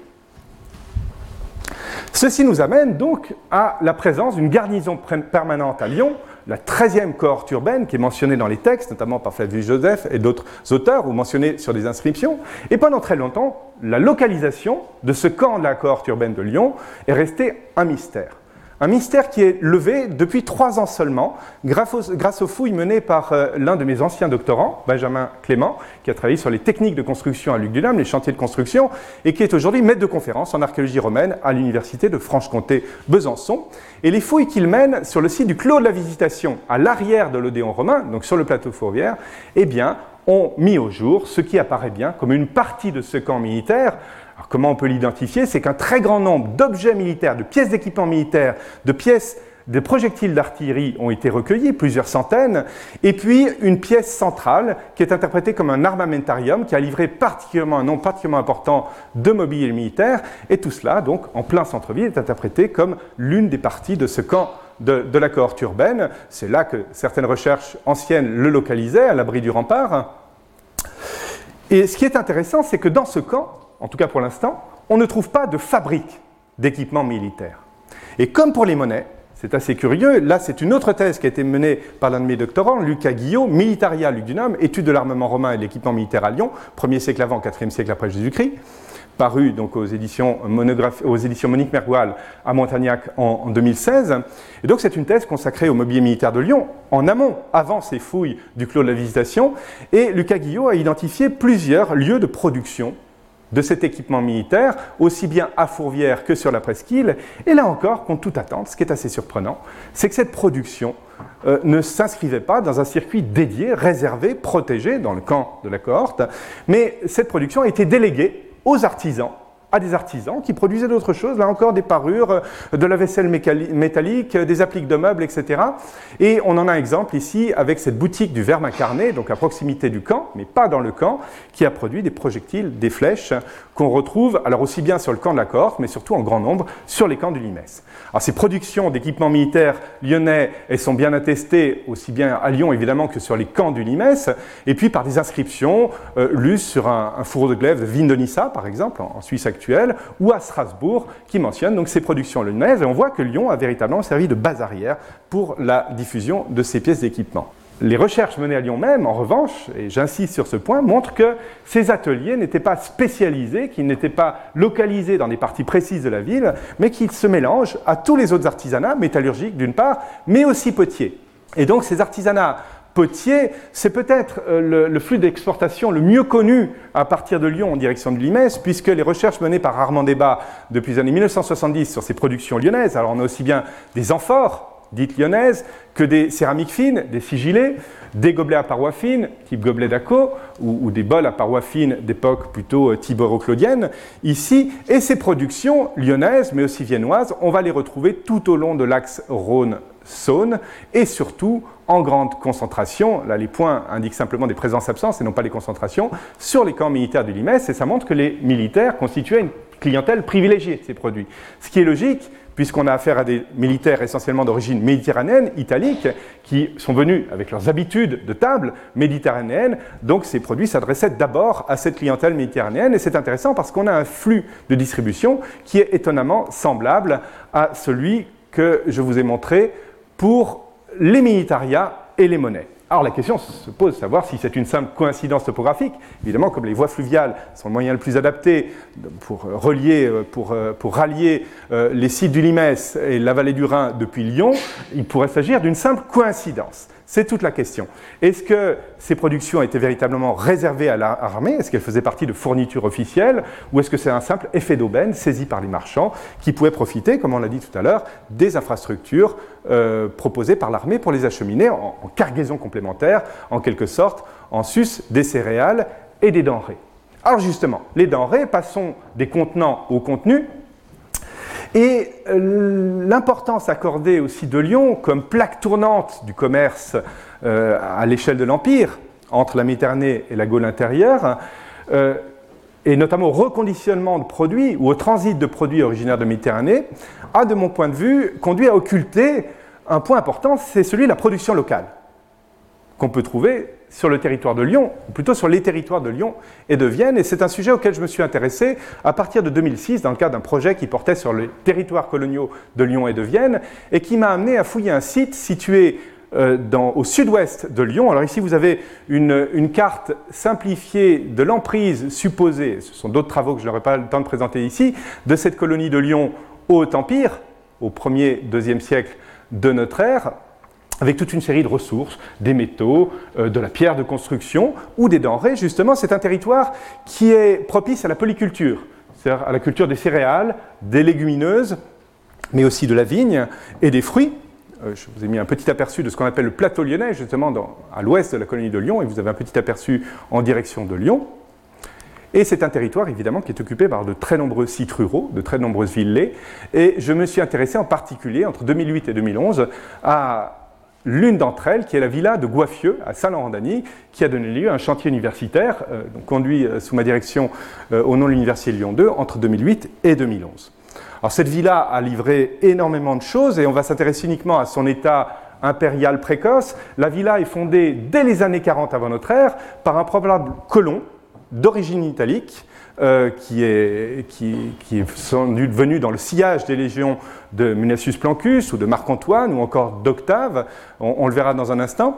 Ceci nous amène donc à la présence d'une garnison permanente à Lyon, la 13e cohorte urbaine qui est mentionnée dans les textes, notamment par Flavius Joseph et d'autres auteurs, ou mentionnée sur des inscriptions. Et pendant très longtemps, la localisation de ce camp de la cohorte urbaine de Lyon est restée un mystère. Un mystère qui est levé depuis trois ans seulement, grâce aux, fouilles menées par euh, l'un de mes anciens doctorants, Benjamin Clément, qui a travaillé sur les techniques de construction à Luc les chantiers de construction, et qui est aujourd'hui maître de conférence en archéologie romaine à l'université de Franche-Comté-Besançon. Et les fouilles qu'il mène sur le site du Clos de la Visitation, à l'arrière de l'Odéon romain, donc sur le plateau fourvière, eh bien, ont mis au jour ce qui apparaît bien comme une partie de ce camp militaire comment on peut l'identifier? C'est qu'un très grand nombre d'objets militaires, de pièces d'équipement militaire, de pièces de projectiles d'artillerie ont été recueillis, plusieurs centaines, et puis une pièce centrale qui est interprétée comme un armamentarium qui a livré particulièrement un nombre particulièrement important de mobilier militaire, et tout cela, donc en plein centre-ville, est interprété comme l'une des parties de ce camp de la cohorte urbaine. C'est là que certaines recherches anciennes le localisaient, à l'abri du rempart. Et ce qui est intéressant, c'est que dans ce camp, en tout cas pour l'instant, on ne trouve pas de fabrique d'équipements militaires. Et comme pour les monnaies, c'est assez curieux, là c'est une autre thèse qui a été menée par l'un de mes doctorants, Lucas Guillot, Militaria Lugdunum, étude de l'armement romain et de l'équipement militaire à Lyon, 1er siècle avant, 4e siècle après Jésus-Christ, paru donc aux éditions, aux éditions Monique Mergoal à Montagnac en, en 2016. Et donc c'est une thèse consacrée au mobilier militaire de Lyon, en amont, avant ces fouilles du Clos de la Visitation, et Lucas Guillot a identifié plusieurs lieux de production de cet équipement militaire, aussi bien à Fourvière que sur la presqu'île. Et là encore, contre toute attente, ce qui est assez surprenant, c'est que cette production euh, ne s'inscrivait pas dans un circuit dédié, réservé, protégé dans le camp de la cohorte, mais cette production a été déléguée aux artisans à des artisans qui produisaient d'autres choses, là encore des parures, euh, de la vaisselle métallique, euh, des appliques de meubles, etc. Et on en a un exemple ici avec cette boutique du verbe incarné, donc à proximité du camp, mais pas dans le camp, qui a produit des projectiles, des flèches qu'on retrouve alors aussi bien sur le camp de la cohorte, mais surtout en grand nombre sur les camps du Limès. Alors ces productions d'équipements militaires lyonnais, elles sont bien attestées aussi bien à Lyon évidemment que sur les camps du Limès, et puis par des inscriptions euh, lues sur un, fourreau de glaive de Vindonissa, par exemple, en, Suisse actuelle, ou à Strasbourg, qui mentionne donc ces productions lyonnaises, et on voit que Lyon a véritablement servi de base arrière pour la diffusion de ces pièces d'équipement. Les recherches menées à Lyon même, en revanche, et j'insiste sur ce point, montrent que ces ateliers n'étaient pas spécialisés, qu'ils n'étaient pas localisés dans des parties précises de la ville, mais qu'ils se mélangent à tous les autres artisanats, métallurgiques d'une part, mais aussi potiers. Et donc ces artisanats potiers, c'est peut-être euh, le, flux d'exportation le mieux connu à partir de Lyon en direction de Limès, puisque les recherches menées par Armand Débat depuis les années 1970 sur ces productions lyonnaises, alors on a aussi bien des amphores, dites lyonnaises, que des céramiques fines, des sigillés, des gobelets à parois fines, type gobelet d'Aco, ou, des bols à parois fines d'époque plutôt euh, tibero-claudienne, ici, et ces productions lyonnaises, mais aussi viennoises, on va les retrouver tout au long de l'axe Rhône-Saône, et surtout en grande concentration, là les points indiquent simplement des présences-absences et non pas des concentrations, sur les camps militaires du Limès, et ça montre que les militaires constituaient une clientèle privilégiée ces produits. Ce qui est logique, puisqu'on a affaire à des militaires essentiellement d'origine méditerranéenne, italique, qui sont venus avec leurs habitudes de table méditerranéennes. Donc ces produits s'adressaient d'abord à cette clientèle méditerranéenne. Et c'est intéressant parce qu'on a un flux de distribution qui est étonnamment semblable à celui que je vous ai montré pour les militariats et les monnaies. Alors la question se pose de savoir si c'est une simple coïncidence topographique. Évidemment, comme les voies fluviales sont le moyen le plus adapté pour relier, pour, pour rallier les sites du Limès et la vallée du Rhin depuis Lyon, il pourrait s'agir d'une simple coïncidence. C'est toute la question. Est-ce que ces productions étaient véritablement réservées à l'armée? Est-ce qu'elles faisaient partie de fournitures officielles? Ou est-ce que c'est un simple effet d'aubaine saisi par les marchands qui pouvaient profiter, comme on l'a dit tout à l'heure, des infrastructures euh, proposées par l'armée pour les acheminer en, cargaison complémentaire, en quelque sorte, en sus des céréales et des denrées? Alors justement, les denrées, passons des contenants au contenu. Et euh, l'importance accordée aussi de Lyon comme plaque tournante du commerce euh, à l'échelle de l'Empire, entre la Méditerranée et la Gaule intérieure, euh, et notamment au reconditionnement de produits ou au transit de produits originaires de Méditerranée, a, de mon point de vue, conduit à occulter un point important, c'est celui de la production locale, qu'on peut trouver sur le territoire de Lyon, ou plutôt sur les territoires de Lyon et de Vienne. Et c'est un sujet auquel je me suis intéressé à partir de 2006 dans le cadre d'un projet qui portait sur les territoires coloniaux de Lyon et de Vienne et qui m'a amené à fouiller un site situé euh, au sud-ouest de Lyon. Alors ici, vous avez une, carte simplifiée de l'emprise supposée, ce sont d'autres travaux que je n'aurai pas le temps de présenter ici, de cette colonie de Lyon au Haut-Empire, au 1er, 2e siècle de notre ère, avec toute une série de ressources, des métaux, euh, de la pierre de construction ou des denrées. Justement, c'est un territoire qui est propice à la polyculture, c'est-à-dire à la culture des céréales, des légumineuses, mais aussi de la vigne et des fruits. Euh, je vous ai mis un petit aperçu de ce qu'on appelle le plateau lyonnais, justement à l'ouest de la colonie de Lyon, et vous avez un petit aperçu en direction de Lyon. Et c'est un territoire évidemment qui est occupé par de très nombreux sites ruraux, de très nombreuses villes Et je me suis intéressé en particulier entre 2008 et 2011 à l'une d'entre elles, qui est la villa de Goiffieux à Saint-Laurent-d'Agny, qui a donné lieu à un chantier universitaire, euh, conduit euh, sous ma direction euh, au nom de l'Université Lyon 2 entre 2008 et 2011. Alors cette villa a livré énormément de choses et on va s'intéresser uniquement à son état impérial précoce. La villa est fondée dès les années 40 avant notre ère par un probable colon d'origine italique euh, qui, est, qui, sont venus dans le sillage des légions de Munacius Plancus ou de Marc-Antoine ou encore d'Octave, on, le verra dans un instant.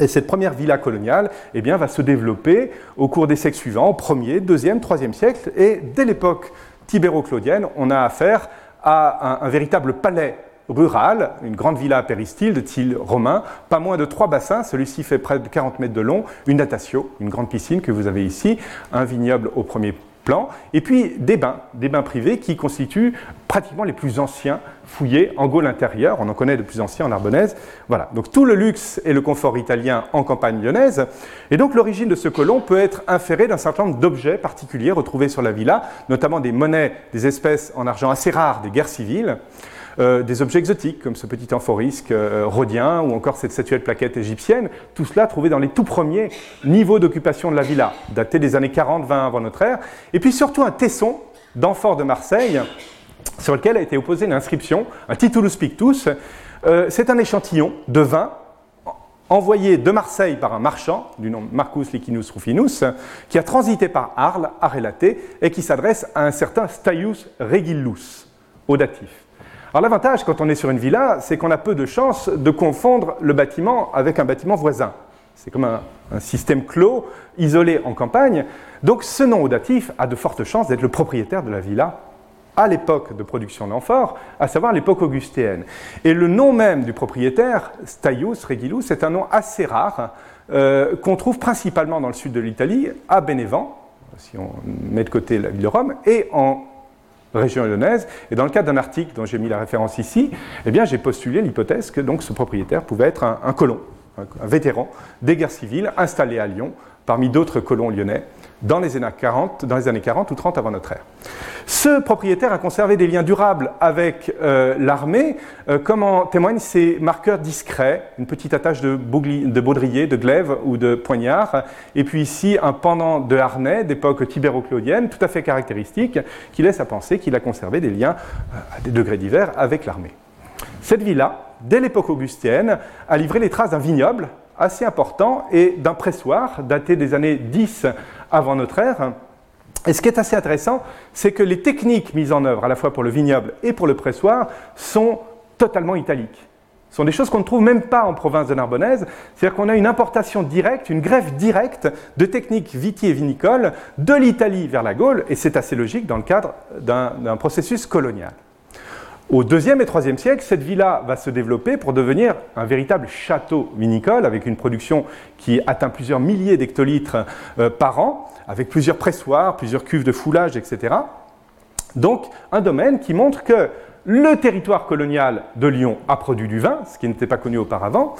Et cette première villa coloniale eh bien, va se développer au cours des siècles suivants, au 1er, 2e, 3e siècle, et dès l'époque tibéro-claudienne, on a affaire à un véritable palais rurale, une grande villa péristyle de style romain, pas moins de trois bassins, celui-ci fait près de 40 mètres de long, une natatio, une grande piscine que vous avez ici, un vignoble au premier plan, et puis des bains, des bains privés qui constituent pratiquement les plus anciens fouillés en Gaule intérieure, on en connaît de plus anciens en Arbonnaise. Voilà, donc tout le luxe et le confort italien en campagne lyonnaise, et donc l'origine de ce colon peut être inférée d'un certain nombre d'objets particuliers retrouvés sur la villa, notamment des monnaies, des espèces en argent assez rares des guerres civiles, euh, des objets exotiques comme ce petit amphorisque euh, rhodien ou encore cette statuette plaquette égyptienne, tout cela trouvé dans les tout premiers niveaux d'occupation de la villa, daté des années 40-20 avant notre ère, et puis surtout un tesson d'amphore de Marseille sur lequel a été opposée une inscription, un titulus pictus. Euh, c'est un échantillon de vin envoyé de Marseille par un marchand du nom Marcus Licinus Rufinus, qui a transité par Arles, à relater, et qui s'adresse à un certain Staius Regillus, au datif. Alors l'avantage quand on est sur une villa, c'est qu'on a peu de chances de confondre le bâtiment avec un bâtiment voisin. C'est comme un, système clos, isolé en campagne. Donc ce nom audatif a de fortes chances d'être le propriétaire de la villa à l'époque de production d'amphores, à savoir l'époque augustéenne. Et le nom même du propriétaire, Staius Regilus, c'est un nom assez rare euh, qu'on trouve principalement dans le sud de l'Italie, à Bénévent, si on met de côté la ville de Rome, et en région lyonnaise. Et dans le cadre d'un article dont j'ai mis la référence ici, eh j'ai postulé l'hypothèse que donc, ce propriétaire pouvait être un, colon, un vétéran des guerres civiles installé à Lyon parmi d'autres colons lyonnais dans les, années 40, dans les années 40 ou 30 avant notre ère. Ce propriétaire a conservé des liens durables avec euh, l'armée, euh, comme en témoignent ces marqueurs discrets, une petite attache de, de baudrier, de glaive ou de poignard, et puis ici un pendant de harnais d'époque tibéro-claudienne, tout à fait caractéristique, qui laisse à penser qu'il a conservé des liens euh, à des degrés divers avec l'armée. Cette villa, dès l'époque augustienne, a livré les traces d'un vignoble assez important et d'un pressoir daté des années 10 avant notre ère. Et ce qui est assez intéressant, c'est que les techniques mises en œuvre à la fois pour le vignoble et pour le pressoir sont totalement italiques, Ce sont des choses qu'on ne trouve même pas en province de Narbonnaise. C'est-à-dire qu'on a une importation directe, une greffe directe de techniques viti et vinicoles de l'Italie vers la Gaule, et c'est assez logique dans le cadre d'un processus colonial. Au deuxième et troisième siècle, cette villa va se développer pour devenir un véritable château vinicole avec une production qui atteint plusieurs milliers d'hectolitres euh, par an, avec plusieurs pressoirs, plusieurs cuves de foulage, etc. Donc un domaine qui montre que le territoire colonial de Lyon a produit du vin, ce qui n'était pas connu auparavant,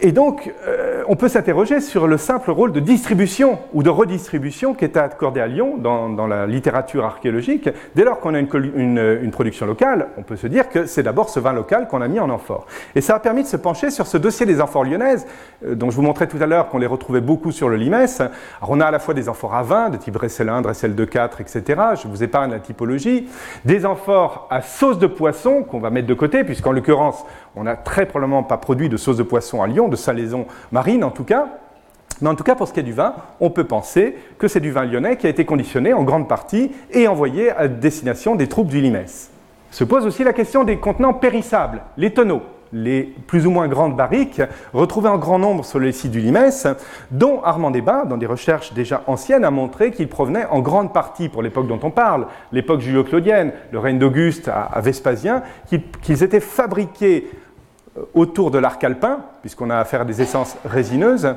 et donc, euh, on peut s'interroger sur le simple rôle de distribution ou de redistribution qui est accordé à Lyon dans, la littérature archéologique. Dès lors qu'on a une, production locale, on peut se dire que c'est d'abord ce vin local qu'on a mis en amphore. Et ça a permis de se pencher sur ce dossier des amphores lyonnaises, euh, dont je vous montrais tout à l'heure qu'on les retrouvait beaucoup sur le Limès. Alors, on a à la fois des amphores à vin, de type Dressel 1, Dressel 2, 4, etc. Je vous épargne la typologie. Des amphores à sauce de poisson qu'on va mettre de côté, puisqu'en l'occurrence, on n'a très probablement pas produit de sauce de poisson à Lyon, de salaison marine en tout cas. Mais en tout cas, pour ce qui est du vin, on peut penser que c'est du vin lyonnais qui a été conditionné en grande partie et envoyé à destination des troupes du Limès. Se pose aussi la question des contenants périssables, les tonneaux les plus ou moins grandes barriques retrouvées en grand nombre sur les sites du Limès, dont Armand Desbas, dans des recherches déjà anciennes, a montré qu'ils provenaient en grande partie, pour l'époque dont on parle, l'époque julio-claudienne, le règne d'Auguste à, Vespasien, qu'ils étaient fabriqués autour de l'arc alpin, puisqu'on a affaire à des essences résineuses,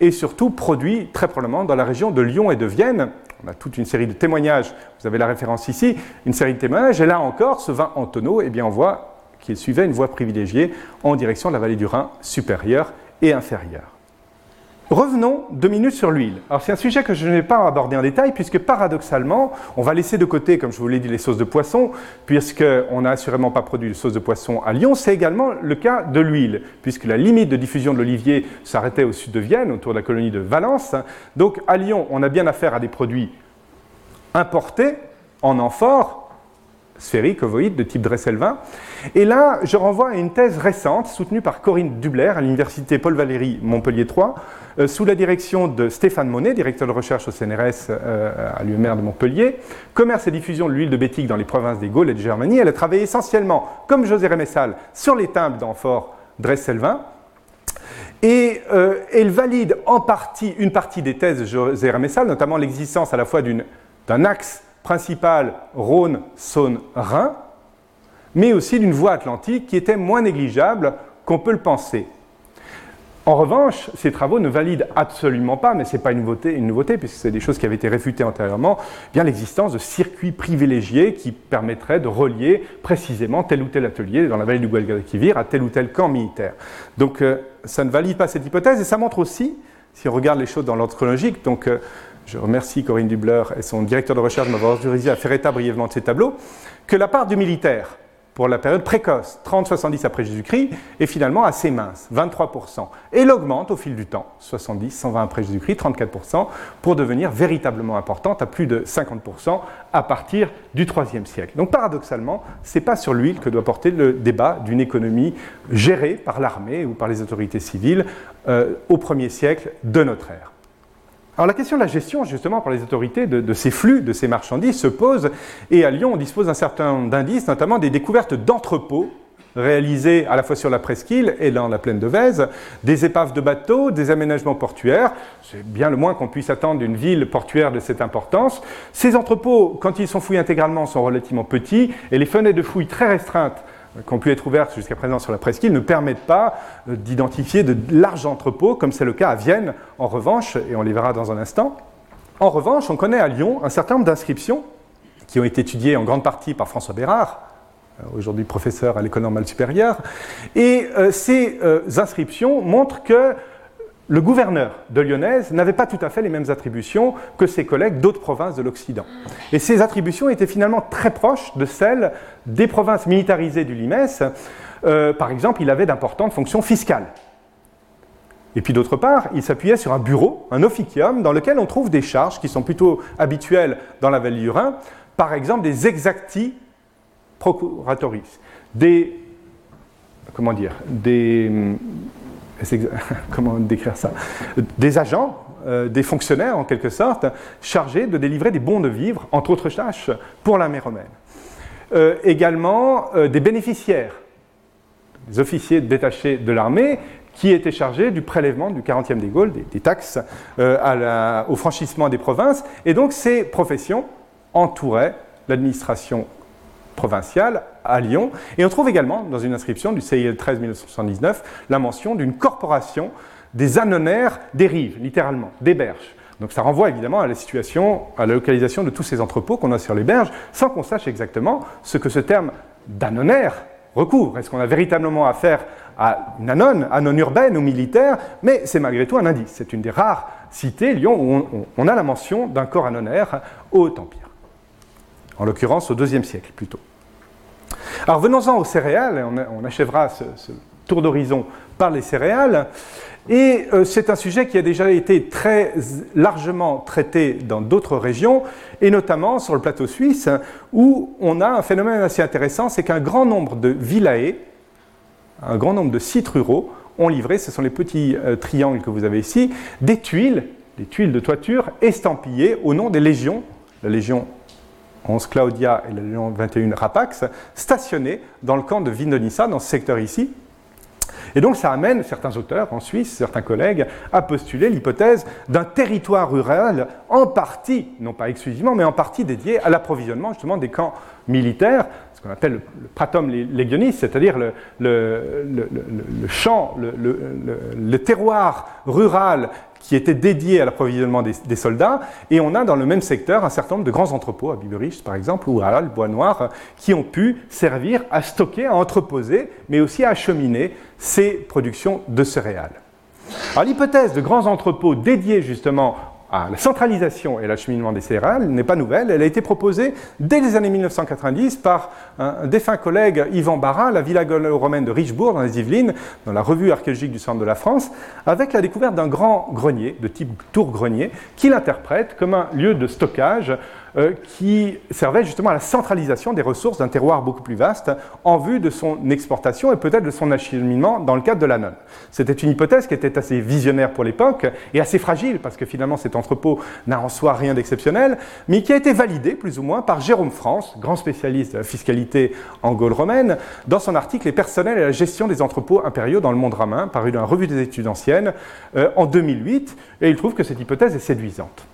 et surtout produits très probablement dans la région de Lyon et de Vienne. On a toute une série de témoignages, vous avez la référence ici, une série de témoignages, et là encore, ce vin en tonneau, eh bien, on voit qu'il suivait une voie privilégiée en direction de la vallée du Rhin supérieure et inférieure. Revenons deux minutes sur l'huile. Alors c'est un sujet que je ne vais pas aborder en détail puisque paradoxalement, on va laisser de côté, comme je vous l'ai dit, les sauces de poisson, puisqu'on n'a assurément pas produit de sauce de poisson à Lyon. C'est également le cas de l'huile, puisque la limite de diffusion de l'olivier s'arrêtait au sud de Vienne, autour de la colonie de Valence. Donc à Lyon, on a bien affaire à des produits importés en amphore, sphérique, ovoïde, de type Dresselvin. Et là, je renvoie à une thèse récente soutenue par Corinne Dubler à l'université Paul Valéry Montpellier 3, euh, sous la direction de Stéphane Monet, directeur de recherche au CNRS euh, à l'UMR de Montpellier, commerce et diffusion de l'huile de bétique dans les provinces des Gaules et de Germanie. Elle a travaillé essentiellement, comme José Remessal, sur les timbres d'amphore Dresselvin. Et euh, elle valide en partie une partie des thèses de José Remessal, notamment l'existence à la fois d'un axe principale Rhône-Saône-Rhin, mais aussi d'une voie atlantique qui était moins négligeable qu'on peut le penser. En revanche, ces travaux ne valident absolument pas, mais ce n'est pas une nouveauté, puisque c'est des choses qui avaient été réfutées antérieurement, bien l'existence de circuits privilégiés qui permettraient de relier précisément tel ou tel atelier dans la vallée du Guadalquivir à tel ou tel camp militaire. Donc euh, ça ne valide pas cette hypothèse, et ça montre aussi, si on regarde les choses dans l'ordre chronologique, donc euh, je remercie Corinne Dubler et son directeur de recherche de m'avoir autorisé à faire état brièvement de ces tableaux, que la part du militaire pour la période précoce, 30-70 après Jésus-Christ, est finalement assez mince, 23%. Et elle augmente au fil du temps, 70, 120 après Jésus-Christ, 34%, pour devenir véritablement importante à plus de 50% à partir du IIIe siècle. Donc paradoxalement, ce n'est pas sur l'huile que doit porter le débat d'une économie gérée par l'armée ou par les autorités civiles euh, au 1er siècle de notre ère. Alors la question de la gestion, justement, par les autorités de, ces flux, de ces marchandises, se pose. Et à Lyon, on dispose d'un certain nombre d'indices, notamment des découvertes d'entrepôts réalisés à la fois sur la presqu'île et dans la plaine de Vèze, des épaves de bateaux, des aménagements portuaires. C'est bien le moins qu'on puisse attendre d'une ville portuaire de cette importance. Ces entrepôts, quand ils sont fouillés intégralement, sont relativement petits et les fenêtres de fouilles très restreintes qui ont pu être ouvertes jusqu'à présent sur la presqu'île ne permettent pas euh, d'identifier de larges entrepôts, comme c'est le cas à Vienne, en revanche, et on les verra dans un instant. En revanche, on connaît à Lyon un certain nombre d'inscriptions qui ont été étudiées en grande partie par François Bérard, euh, aujourd'hui professeur à l'École normale supérieure, et euh, ces inscriptions montrent que le gouverneur de Lyonnaise n'avait pas tout à fait les mêmes attributions que ses collègues d'autres provinces de l'Occident. Et ces attributions étaient finalement très proches de celles des provinces militarisées du Limès. Euh, par exemple, il avait d'importantes fonctions fiscales. Et puis d'autre part, il s'appuyait sur un bureau, un officium, dans lequel on trouve des charges qui sont plutôt habituelles dans la vallée du Rhin, par exemple des exacti procuratoris, des comment dire, des comment décrire ça? Des agents, euh, des fonctionnaires en quelque sorte, chargés de délivrer des bons de vivre, entre autres tâches, pour l'armée romaine. Euh, également euh, des bénéficiaires, des officiers détachés de l'armée qui étaient chargés du prélèvement du 40e des Gaules, des, taxes au franchissement des provinces. Et donc ces professions entouraient l'administration provinciale à Lyon. Et on trouve également dans une inscription du CIL 13 1979 la mention d'une corporation des anonaires des rives, littéralement, des berges. Donc ça renvoie évidemment à la situation, à la localisation de tous ces entrepôts qu'on a sur les berges, sans qu'on sache exactement ce que ce terme d'anonaire recouvre. Est-ce qu'on a véritablement affaire à une anone, anone urbaine ou militaire? Mais c'est malgré tout un indice. C'est une des rares cités, Lyon, où on, a la mention d'un corps anonaire au Empire. En l'occurrence au IIe siècle plutôt. Alors venons-en aux céréales, on, achèvera ce, ce tour d'horizon par les céréales. Et euh, c'est un sujet qui a déjà été très largement traité dans d'autres régions, et notamment sur le plateau suisse, où on a un phénomène assez intéressant, c'est qu'un grand nombre de villae, un grand nombre de sites ruraux, ont livré, ce sont les petits euh, triangles que vous avez ici, des tuiles, des tuiles de toiture estampillées au nom des légions, la légion 11 Claudia et la légion 21 Rapax, stationnées dans le camp de Vindonissa, dans ce secteur ici, et donc ça amène certains auteurs en Suisse, certains collègues, à postuler l'hypothèse d'un territoire rural en partie, non pas exclusivement, mais en partie dédié à l'approvisionnement justement des camps militaires, ce qu'on appelle le, pratum legionis, c'est-à-dire le, champ, le, terroir rural qui était dédié à l'approvisionnement des, soldats, et on a dans le même secteur un certain nombre de grands entrepôts, à Biberich par exemple, ou à le Bois Noir, qui ont pu servir à stocker, à entreposer, mais aussi à acheminer ces productions de céréales. Alors l'hypothèse de grands entrepôts dédiés justement à la centralisation et l'acheminement des céréales n'est pas nouvelle. Elle a été proposée dès les années 1990 par un défunt collègue Yvan Barra, la villa romaine de Richebourg, dans les Yvelines, dans la revue archéologique du centre de la France, avec la découverte d'un grand grenier, de type tour-grenier, qu'il interprète comme un lieu de stockage euh, qui servait justement à la centralisation des ressources d'un terroir beaucoup plus vaste en vue de son exportation et peut-être de son acheminement dans le cadre de l'Anon. C'était une hypothèse qui était assez visionnaire pour l'époque et assez fragile parce que finalement cet entrepôt n'a en soi rien d'exceptionnel, mais qui a été validé plus ou moins par Jérôme France, grand spécialiste de la fiscalité en Gaule romaine, dans son article Les personnels et la gestion des entrepôts impériaux dans le monde romain, paru dans la revue des études anciennes euh, en 2008, et il trouve que cette hypothèse est séduisante.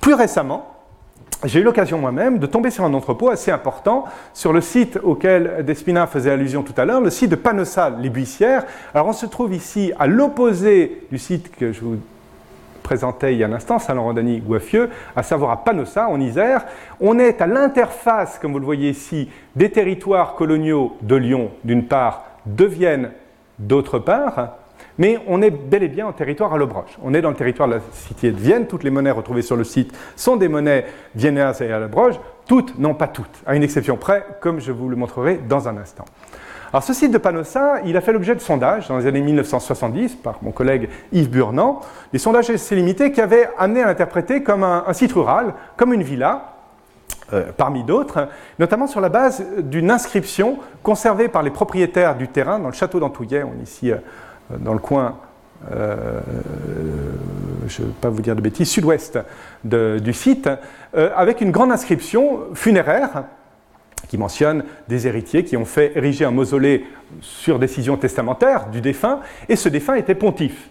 Plus récemment, j'ai eu l'occasion moi-même de tomber sur un entrepôt assez important sur le site auquel Despina faisait allusion tout à l'heure, le site de Panossa, les Buissières. Alors on se trouve ici à l'opposé du site que je vous présentais il y a un instant, Salon-Rodani-Guaffieux, à savoir à Panossa, en Isère. On est à l'interface, comme vous le voyez ici, des territoires coloniaux de Lyon, d'une part, de Vienne, d'autre part. Mais on est bel et bien en territoire à l'Obroche. On est dans le territoire de la cité de Vienne. Toutes les monnaies retrouvées sur le site sont des monnaies viennoises et à l'Obroche. Toutes, non pas toutes, à une exception près, comme je vous le montrerai dans un instant. Alors ce site de Panossa, il a fait l'objet de sondages dans les années 1970 par mon collègue Yves Burnand, des sondages assez limités qui avaient amené à l'interpréter comme un, site rural, comme une villa, euh, parmi d'autres, notamment sur la base d'une inscription conservée par les propriétaires du terrain dans le château d'Antouillet, on est ici euh, dans le coin, euh, je ne vais pas vous dire de bêtises, sud-ouest du site, euh, avec une grande inscription funéraire qui mentionne des héritiers qui ont fait ériger un mausolée sur décision testamentaire du défunt, et ce défunt était pontife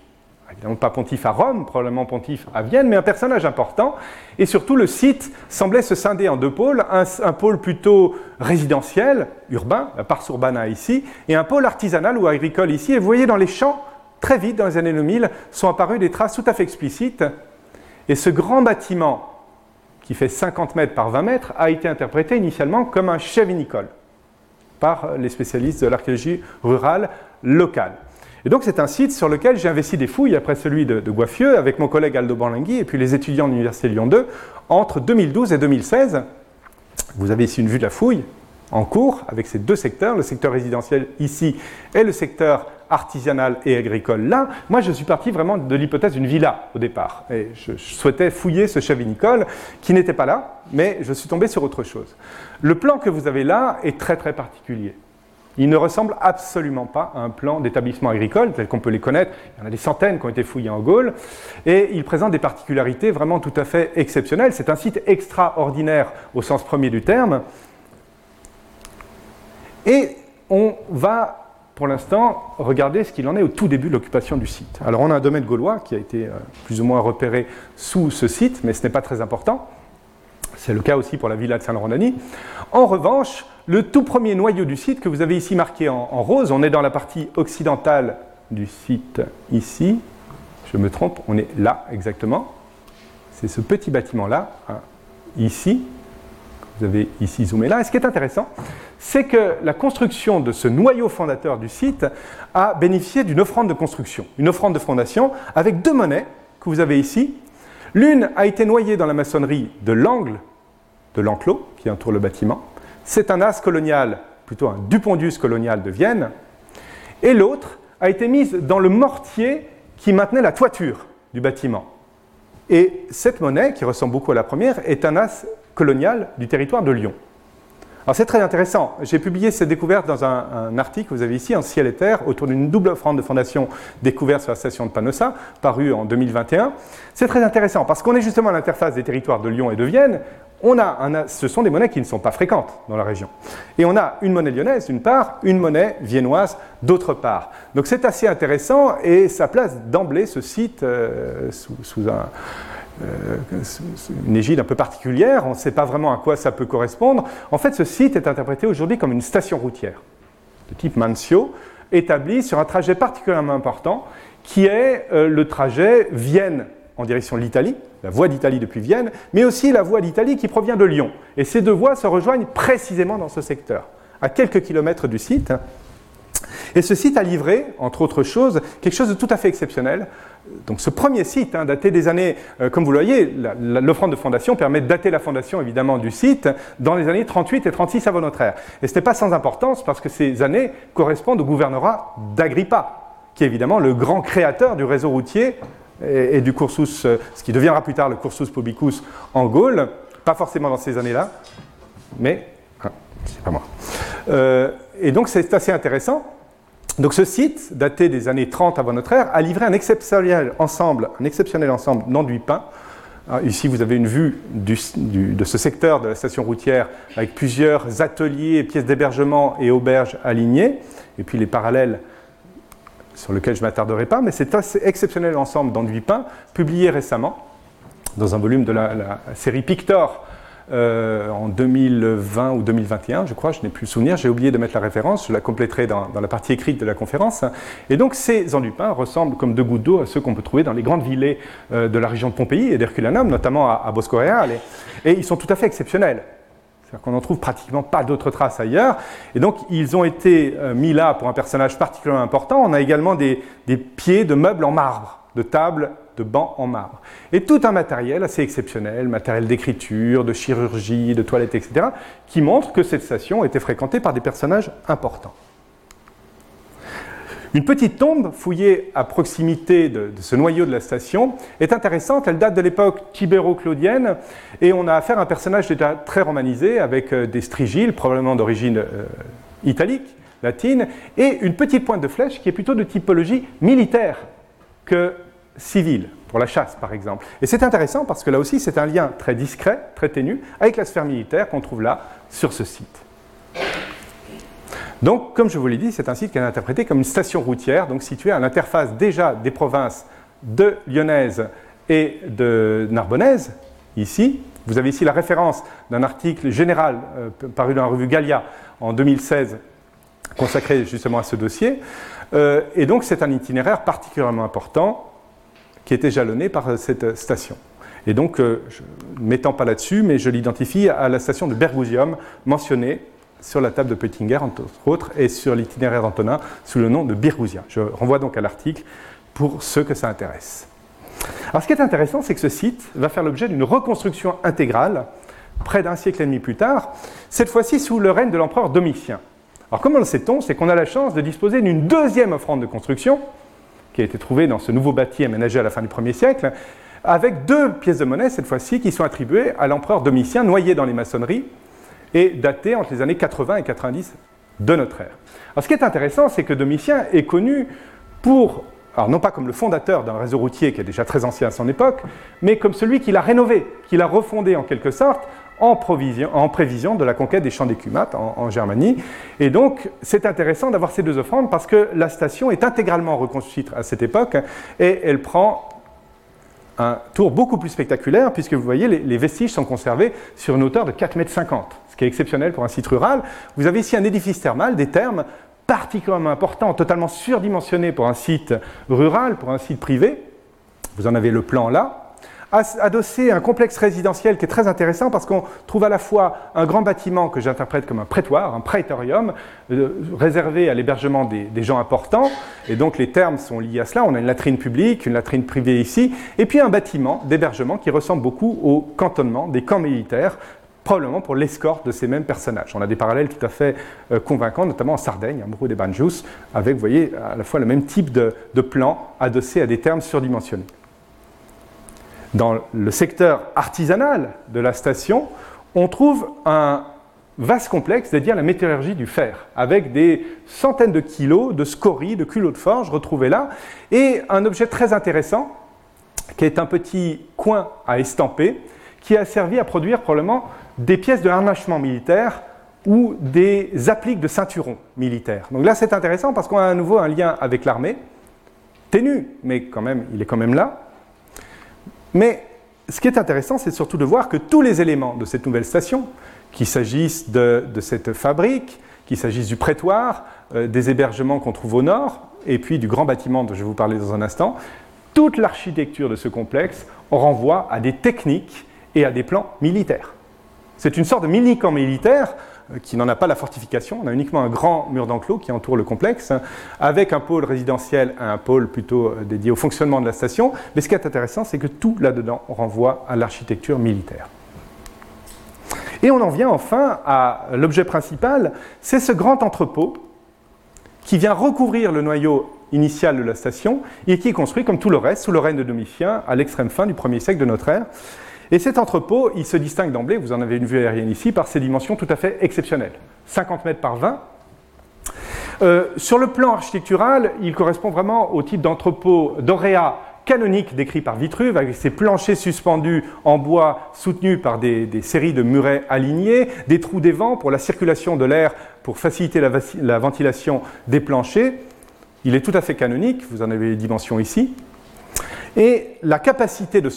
pas pontife à Rome, probablement pontife à Vienne, mais un personnage important. Et surtout, le site semblait se scinder en deux pôles, un, pôle plutôt résidentiel, urbain, la Pars Urbana ici, et un pôle artisanal ou agricole ici. Et vous voyez dans les champs, très vite, dans les années 2000, sont apparues des traces tout à fait explicites. Et ce grand bâtiment, qui fait 50 mètres par 20 mètres, a été interprété initialement comme un chef vinicole par les spécialistes de l'archéologie rurale locale. Et donc c'est un site sur lequel j'ai investi des fouilles après celui de, de Guaffieux avec mon collègue Aldo Banlingui et puis les étudiants de l'Université Lyon 2 entre 2012 et 2016. Vous avez ici une vue de la fouille en cours avec ces deux secteurs, le secteur résidentiel ici et le secteur artisanal et agricole là. Moi, je suis parti vraiment de l'hypothèse d'une villa au départ. Et je, souhaitais fouiller ce chef vinicole qui n'était pas là, mais je suis tombé sur autre chose. Le plan que vous avez là est très très particulier. Il ne ressemble absolument pas à un plan d'établissement agricole tel qu'on peut les connaître. Il y en a des centaines qui ont été fouillés en Gaule. Et il présente des particularités vraiment tout à fait exceptionnelles. C'est un site extraordinaire au sens premier du terme. Et on va pour l'instant, regarder ce qu'il en est au tout début de l'occupation du site. Alors on a un domaine gaulois qui a été euh, plus ou moins repéré sous ce site, mais ce n'est pas très important. C'est le cas aussi pour la villa de Saint-Laurent-d'Any. En revanche, le tout premier noyau du site que vous avez ici marqué en, rose, on est dans la partie occidentale du site ici. Je me trompe, on est là exactement. C'est ce petit bâtiment-là, hein, ici. Vous avez ici zoomé là. Et ce qui est intéressant, c'est que la construction de ce noyau fondateur du site a bénéficié d'une offrande de construction, une offrande de fondation avec deux monnaies que vous avez ici. L'une a été noyée dans la maçonnerie de l'angle de l'enclos qui entoure le bâtiment. C'est un as colonial, plutôt un Dupondius colonial de Vienne. Et l'autre a été mise dans le mortier qui maintenait la toiture du bâtiment. Et cette monnaie, qui ressemble beaucoup à la première, est un as colonial du territoire de Lyon. Alors c'est très intéressant. J'ai publié cette découverte dans un, article que vous avez ici, en ciel et terre, autour d'une double offrande de fondation découverte sur la station de Panossa, paru en 2021. C'est très intéressant parce qu'on est justement à l'interface des territoires de Lyon et de Vienne. On a ce sont des monnaies qui ne sont pas fréquentes dans la région. Et on a une monnaie lyonnaise d'une part, une monnaie viennoise d'autre part. Donc c'est assez intéressant et ça place d'emblée ce site euh, sous euh, une égide un peu particulière, on ne sait pas vraiment à quoi ça peut correspondre. En fait, ce site est interprété aujourd'hui comme une station routière de type Mancio, établie sur un trajet particulièrement important, qui est euh, le trajet Vienne en direction de l'Italie, la voie d'Italie depuis Vienne, mais aussi la voie d'Italie qui provient de Lyon. Et ces deux voies se rejoignent précisément dans ce secteur, à quelques kilomètres du site. Et ce site a livré, entre autres choses, quelque chose de tout à fait exceptionnel. Donc ce premier site, hein, daté des années, euh, comme vous le voyez, l'offrande de fondation permet de dater la fondation évidemment du site dans les années 38 et 36 avant notre ère. Et ce n'est pas sans importance parce que ces années correspondent au gouvernorat d'Agrippa, qui est évidemment le grand créateur du réseau routier et, du cursus, euh, ce qui deviendra plus tard le cursus publicus en Gaule, pas forcément dans ces années-là, mais ah, c'est pas moi. Euh, et donc c'est assez intéressant donc ce site, daté des années 30 avant notre ère, a livré un exceptionnel ensemble, un exceptionnel ensemble d'enduits peints. Ah, ici, vous avez une vue de ce secteur de la station routière avec plusieurs ateliers, pièces d'hébergement et auberges alignées, et puis les parallèles sur lesquels je ne m'attarderai pas, mais c'est un exceptionnel ensemble d'enduits peints, publié récemment dans un volume de la série Pictor euh, en 2020 ou 2021, je crois, je n'ai plus le souvenir, j'ai oublié de mettre la référence, je la compléterai dans, la partie écrite de la conférence. Et donc ces endupins ressemblent comme deux gouttes d'eau à ceux qu'on peut trouver dans les grandes villées euh, de la région de Pompéi et d'Herculanum, notamment à, Bosco Real. Et, ils sont tout à fait exceptionnels. Qu'on n'en trouve pratiquement pas d'autres traces ailleurs. Et donc, ils ont été euh, mis là pour un personnage particulièrement important. On a également des, des pieds de meubles en marbre, de tables de bancs en marbre. Et tout un matériel assez exceptionnel, matériel d'écriture, de chirurgie, de toilettes, etc., qui montre que cette station était fréquentée par des personnages importants. Une petite tombe fouillée à proximité de, ce noyau de la station est intéressante. Elle date de l'époque tibéro-claudienne et on a affaire à un personnage déjà très romanisé avec euh, des strigiles, probablement d'origine euh, italique, latine, et une petite pointe de flèche qui est plutôt de typologie militaire que civile, pour la chasse par exemple. Et c'est intéressant parce que là aussi c'est un lien très discret, très ténu, avec la sphère militaire qu'on trouve là sur ce site. Donc, comme je vous l'ai dit, c'est un site qui est interprété comme une station routière, donc située à l'interface déjà des provinces de Lyonnaise et de Narbonnaise, ici. Vous avez ici la référence d'un article général euh, paru dans la revue Gallia en 2016 consacré justement à ce dossier. Euh, et donc c'est un itinéraire particulièrement important qui était jalonné par cette station. Et donc, euh, je ne m'étends pas là-dessus, mais je l'identifie à la station de Bergusium, mentionnée sur la table de Peutinger, entre autres, et sur l'itinéraire d'Antonin sous le nom de Birgousia. Je renvoie donc à l'article pour ceux que ça intéresse. Alors, ce qui est intéressant, c'est que ce site va faire l'objet d'une reconstruction intégrale près d'un siècle et demi plus tard, cette fois-ci sous le règne de l'empereur Domitien. Alors, comment le sait-on? C'est qu'on a la chance de disposer d'une deuxième offrande de construction, qui a été trouvé dans ce nouveau bâti aménagé à la fin du 1er siècle, avec deux pièces de monnaie, cette fois-ci, qui sont attribuées à l'empereur Domitien, noyé dans les maçonneries, et datées entre les années 80 et 90 de notre ère. Alors, ce qui est intéressant, c'est que Domitien est connu pour alors non pas comme le fondateur d'un réseau routier qui est déjà très ancien à son époque, mais comme celui qui l'a rénové, qui l'a refondé en quelque sorte en, prévision de la conquête des champs d'écumates en, en, Germanie. Et donc, c'est intéressant d'avoir ces deux offrandes parce que la station est intégralement reconstruite à cette époque et elle prend un tour beaucoup plus spectaculaire puisque vous voyez, les, vestiges sont conservés sur une hauteur de 4,50 mètres, ce qui est exceptionnel pour un site rural. Vous avez ici un édifice thermal, des thermes particulièrement importants, totalement surdimensionnés pour un site rural, pour un site privé. Vous en avez le plan là adossé un complexe résidentiel qui est très intéressant parce qu'on trouve à la fois un grand bâtiment que j'interprète comme un prétoire, un praetorium, euh, réservé à l'hébergement des, gens importants, et donc les termes sont liés à cela. On a une latrine publique, une latrine privée ici, et puis un bâtiment d'hébergement qui ressemble beaucoup au cantonnement des camps militaires probablement pour l'escorte de ces mêmes personnages. On a des parallèles tout à fait euh, convaincants, notamment en Sardaigne, à Muro des Banjus, avec, vous voyez, à la fois le même type de, de plan adossé à des termes surdimensionnés. Dans le secteur artisanal de la station, on trouve un vaste complexe dédié à la métallurgie du fer, avec des centaines de kilos de scories, de culots de forge retrouvés là, et un objet très intéressant, qui est un petit coin à estamper, qui a servi à produire probablement des pièces de harnachement militaire ou des appliques de ceinturons militaires. Donc là, c'est intéressant parce qu'on a à nouveau un lien avec l'armée, ténu, mais quand même, il est quand même là. Mais ce qui est intéressant, c'est surtout de voir que tous les éléments de cette nouvelle station, qu'il s'agisse de, cette fabrique, qu'il s'agisse du prétoire, euh, des hébergements qu'on trouve au nord, et puis du grand bâtiment dont je vais vous parler dans un instant, toute l'architecture de ce complexe renvoie à des techniques et à des plans militaires. C'est une sorte de mini-camp militaire euh, qui n'en a pas la fortification. On a uniquement un grand mur d'enclos qui entoure le complexe, avec un pôle résidentiel, un pôle plutôt euh, dédié au fonctionnement de la station. Mais ce qui est intéressant, c'est que tout là-dedans renvoie à l'architecture militaire. Et on en vient enfin à l'objet principal, c'est ce grand entrepôt qui vient recouvrir le noyau initial de la station et qui est construit comme tout le reste sous le règne de Domitien à l'extrême fin du 1er siècle de notre ère. Et cet entrepôt, il se distingue d'emblée, vous en avez une vue aérienne ici, par ses dimensions tout à fait exceptionnelles. 50 mètres par 20. Euh, sur le plan architectural, il correspond vraiment au type d'entrepôt d'Oréa canonique décrit par Vitruve, avec ses planchers suspendus en bois soutenus par des, séries de murets alignés, des trous des vents pour la circulation de l'air pour faciliter la, la ventilation des planchers. Il est tout à fait canonique, vous en avez les dimensions ici. Et la capacité de,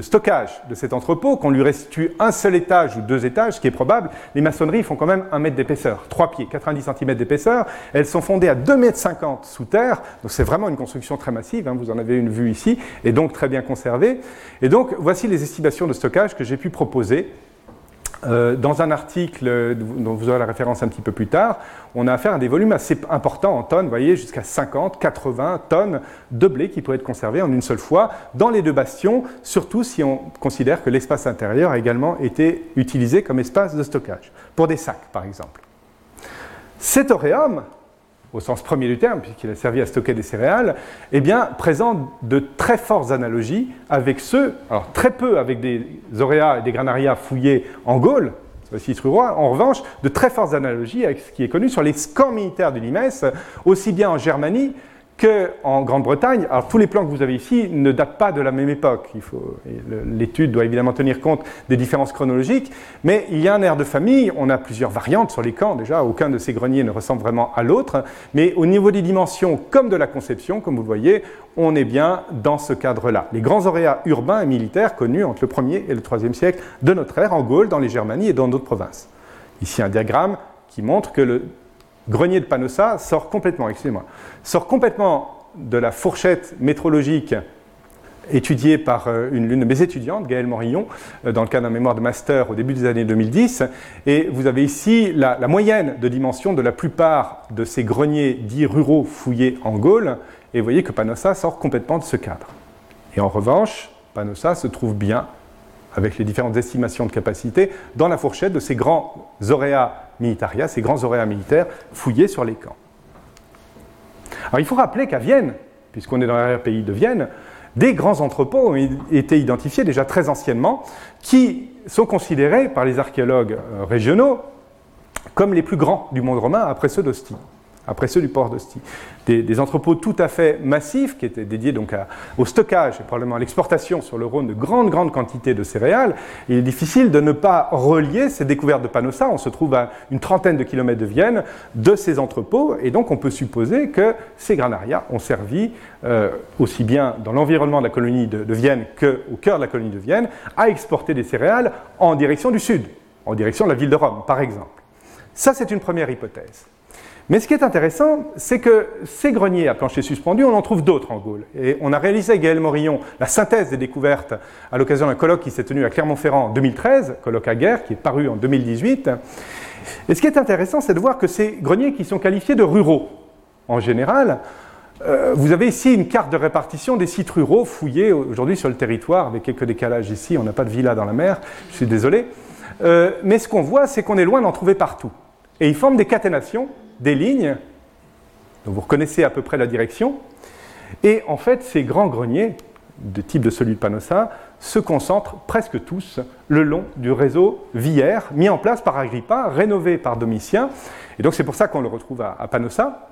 stockage de cet entrepôt, qu'on lui restitue un seul étage ou deux étages, ce qui est probable, les maçonneries font quand même un mètre d'épaisseur, trois pieds, 90 cm d'épaisseur. Elles sont fondées à 2,50 mètres sous terre, donc c'est vraiment une construction très massive, hein, vous en avez une vue ici, et donc très bien conservée. Et donc voici les estimations de stockage que j'ai pu proposer euh, dans un article dont vous aurez la référence un petit peu plus tard, on a affaire à des volumes assez importants en tonnes, vous voyez, jusqu'à 50, 80 tonnes de blé qui pourraient être conservées en une seule fois dans les deux bastions, surtout si on considère que l'espace intérieur a également été utilisé comme espace de stockage, pour des sacs par exemple. Cet auréum, au sens premier du terme, puisqu'il a servi à stocker des céréales, eh bien, présente de très fortes analogies avec ceux, alors très peu avec des auréas et des granarias fouillés en Gaule, en revanche, de très fortes analogies avec ce qui est connu sur les scans militaires de Limes, aussi bien en Germanie qu'en Grande-Bretagne, alors tous les plans que vous avez ici ne datent pas de la même époque. L'étude doit évidemment tenir compte des différences chronologiques, mais il y a un air de famille, on a plusieurs variantes sur les camps déjà, aucun de ces greniers ne ressemble vraiment à l'autre, mais au niveau des dimensions comme de la conception, comme vous le voyez, on est bien dans ce cadre-là. Les grands auréats urbains et militaires connus entre le 1er et le 3e siècle de notre ère, en Gaule, dans les Germanies et dans d'autres provinces. Ici un diagramme qui montre que le Grenier de Panossa sort complètement, excusez-moi, sort complètement de la fourchette métrologique étudiée par euh, une, l'une de mes étudiantes, Gaëlle Morillon, euh, dans le cadre d'un mémoire de master au début des années 2010. Et vous avez ici la, moyenne de dimension de la plupart de ces greniers dits ruraux fouillés en Gaule. Et vous voyez que Panossa sort complètement de ce cadre. Et en revanche, Panossa se trouve bien, avec les différentes estimations de capacité, dans la fourchette de ces grands auréats militaria, ces grands auréats militaires fouillés sur les camps. Alors il faut rappeler qu'à Vienne, puisqu'on est dans l'arrière-pays de Vienne, des grands entrepôts ont été identifiés déjà très anciennement, qui sont considérés par les archéologues euh, régionaux comme les plus grands du monde romain après ceux d'Ostie. Après ceux du port d'Ostie. Des, entrepôts tout à fait massifs qui étaient dédiés donc au stockage et probablement à l'exportation sur le Rhône de grandes, grandes quantités de céréales. Il est difficile de ne pas relier ces découvertes de Panosa. On se trouve à une trentaine de kilomètres de Vienne, de ces entrepôts, et donc on peut supposer que ces granarias ont servi euh, aussi bien dans l'environnement de la colonie de, de Vienne qu'au cœur de la colonie de Vienne à exporter des céréales en direction du sud, en direction de la ville de Rome, par exemple. Ça, c'est une première hypothèse. Mais ce qui est intéressant, c'est que ces greniers à plancher suspendu, on en trouve d'autres en Gaule. Et on a réalisé Gaël Morillon la synthèse des découvertes à l'occasion d'un colloque qui s'est tenu à Clermont-Ferrand en 2013, colloque à guerre, qui est paru en 2018. Et ce qui est intéressant, c'est de voir que ces greniers qui sont qualifiés de ruraux, en général, euh, vous avez ici une carte de répartition des sites ruraux fouillés aujourd'hui sur le territoire, avec quelques décalages ici, on n'a pas de villa dans la mer, je suis désolé. Euh, mais ce qu'on voit, c'est qu'on est loin d'en trouver partout. Et ils forment des caténations des lignes, dont vous reconnaissez à peu près la direction, et en fait, ces grands greniers, de type de celui de Panossa, se concentrent presque tous le long du réseau viaire mis en place par Agrippa, rénové par Domitien. Et donc c'est pour ça qu'on le retrouve à, à Panossa.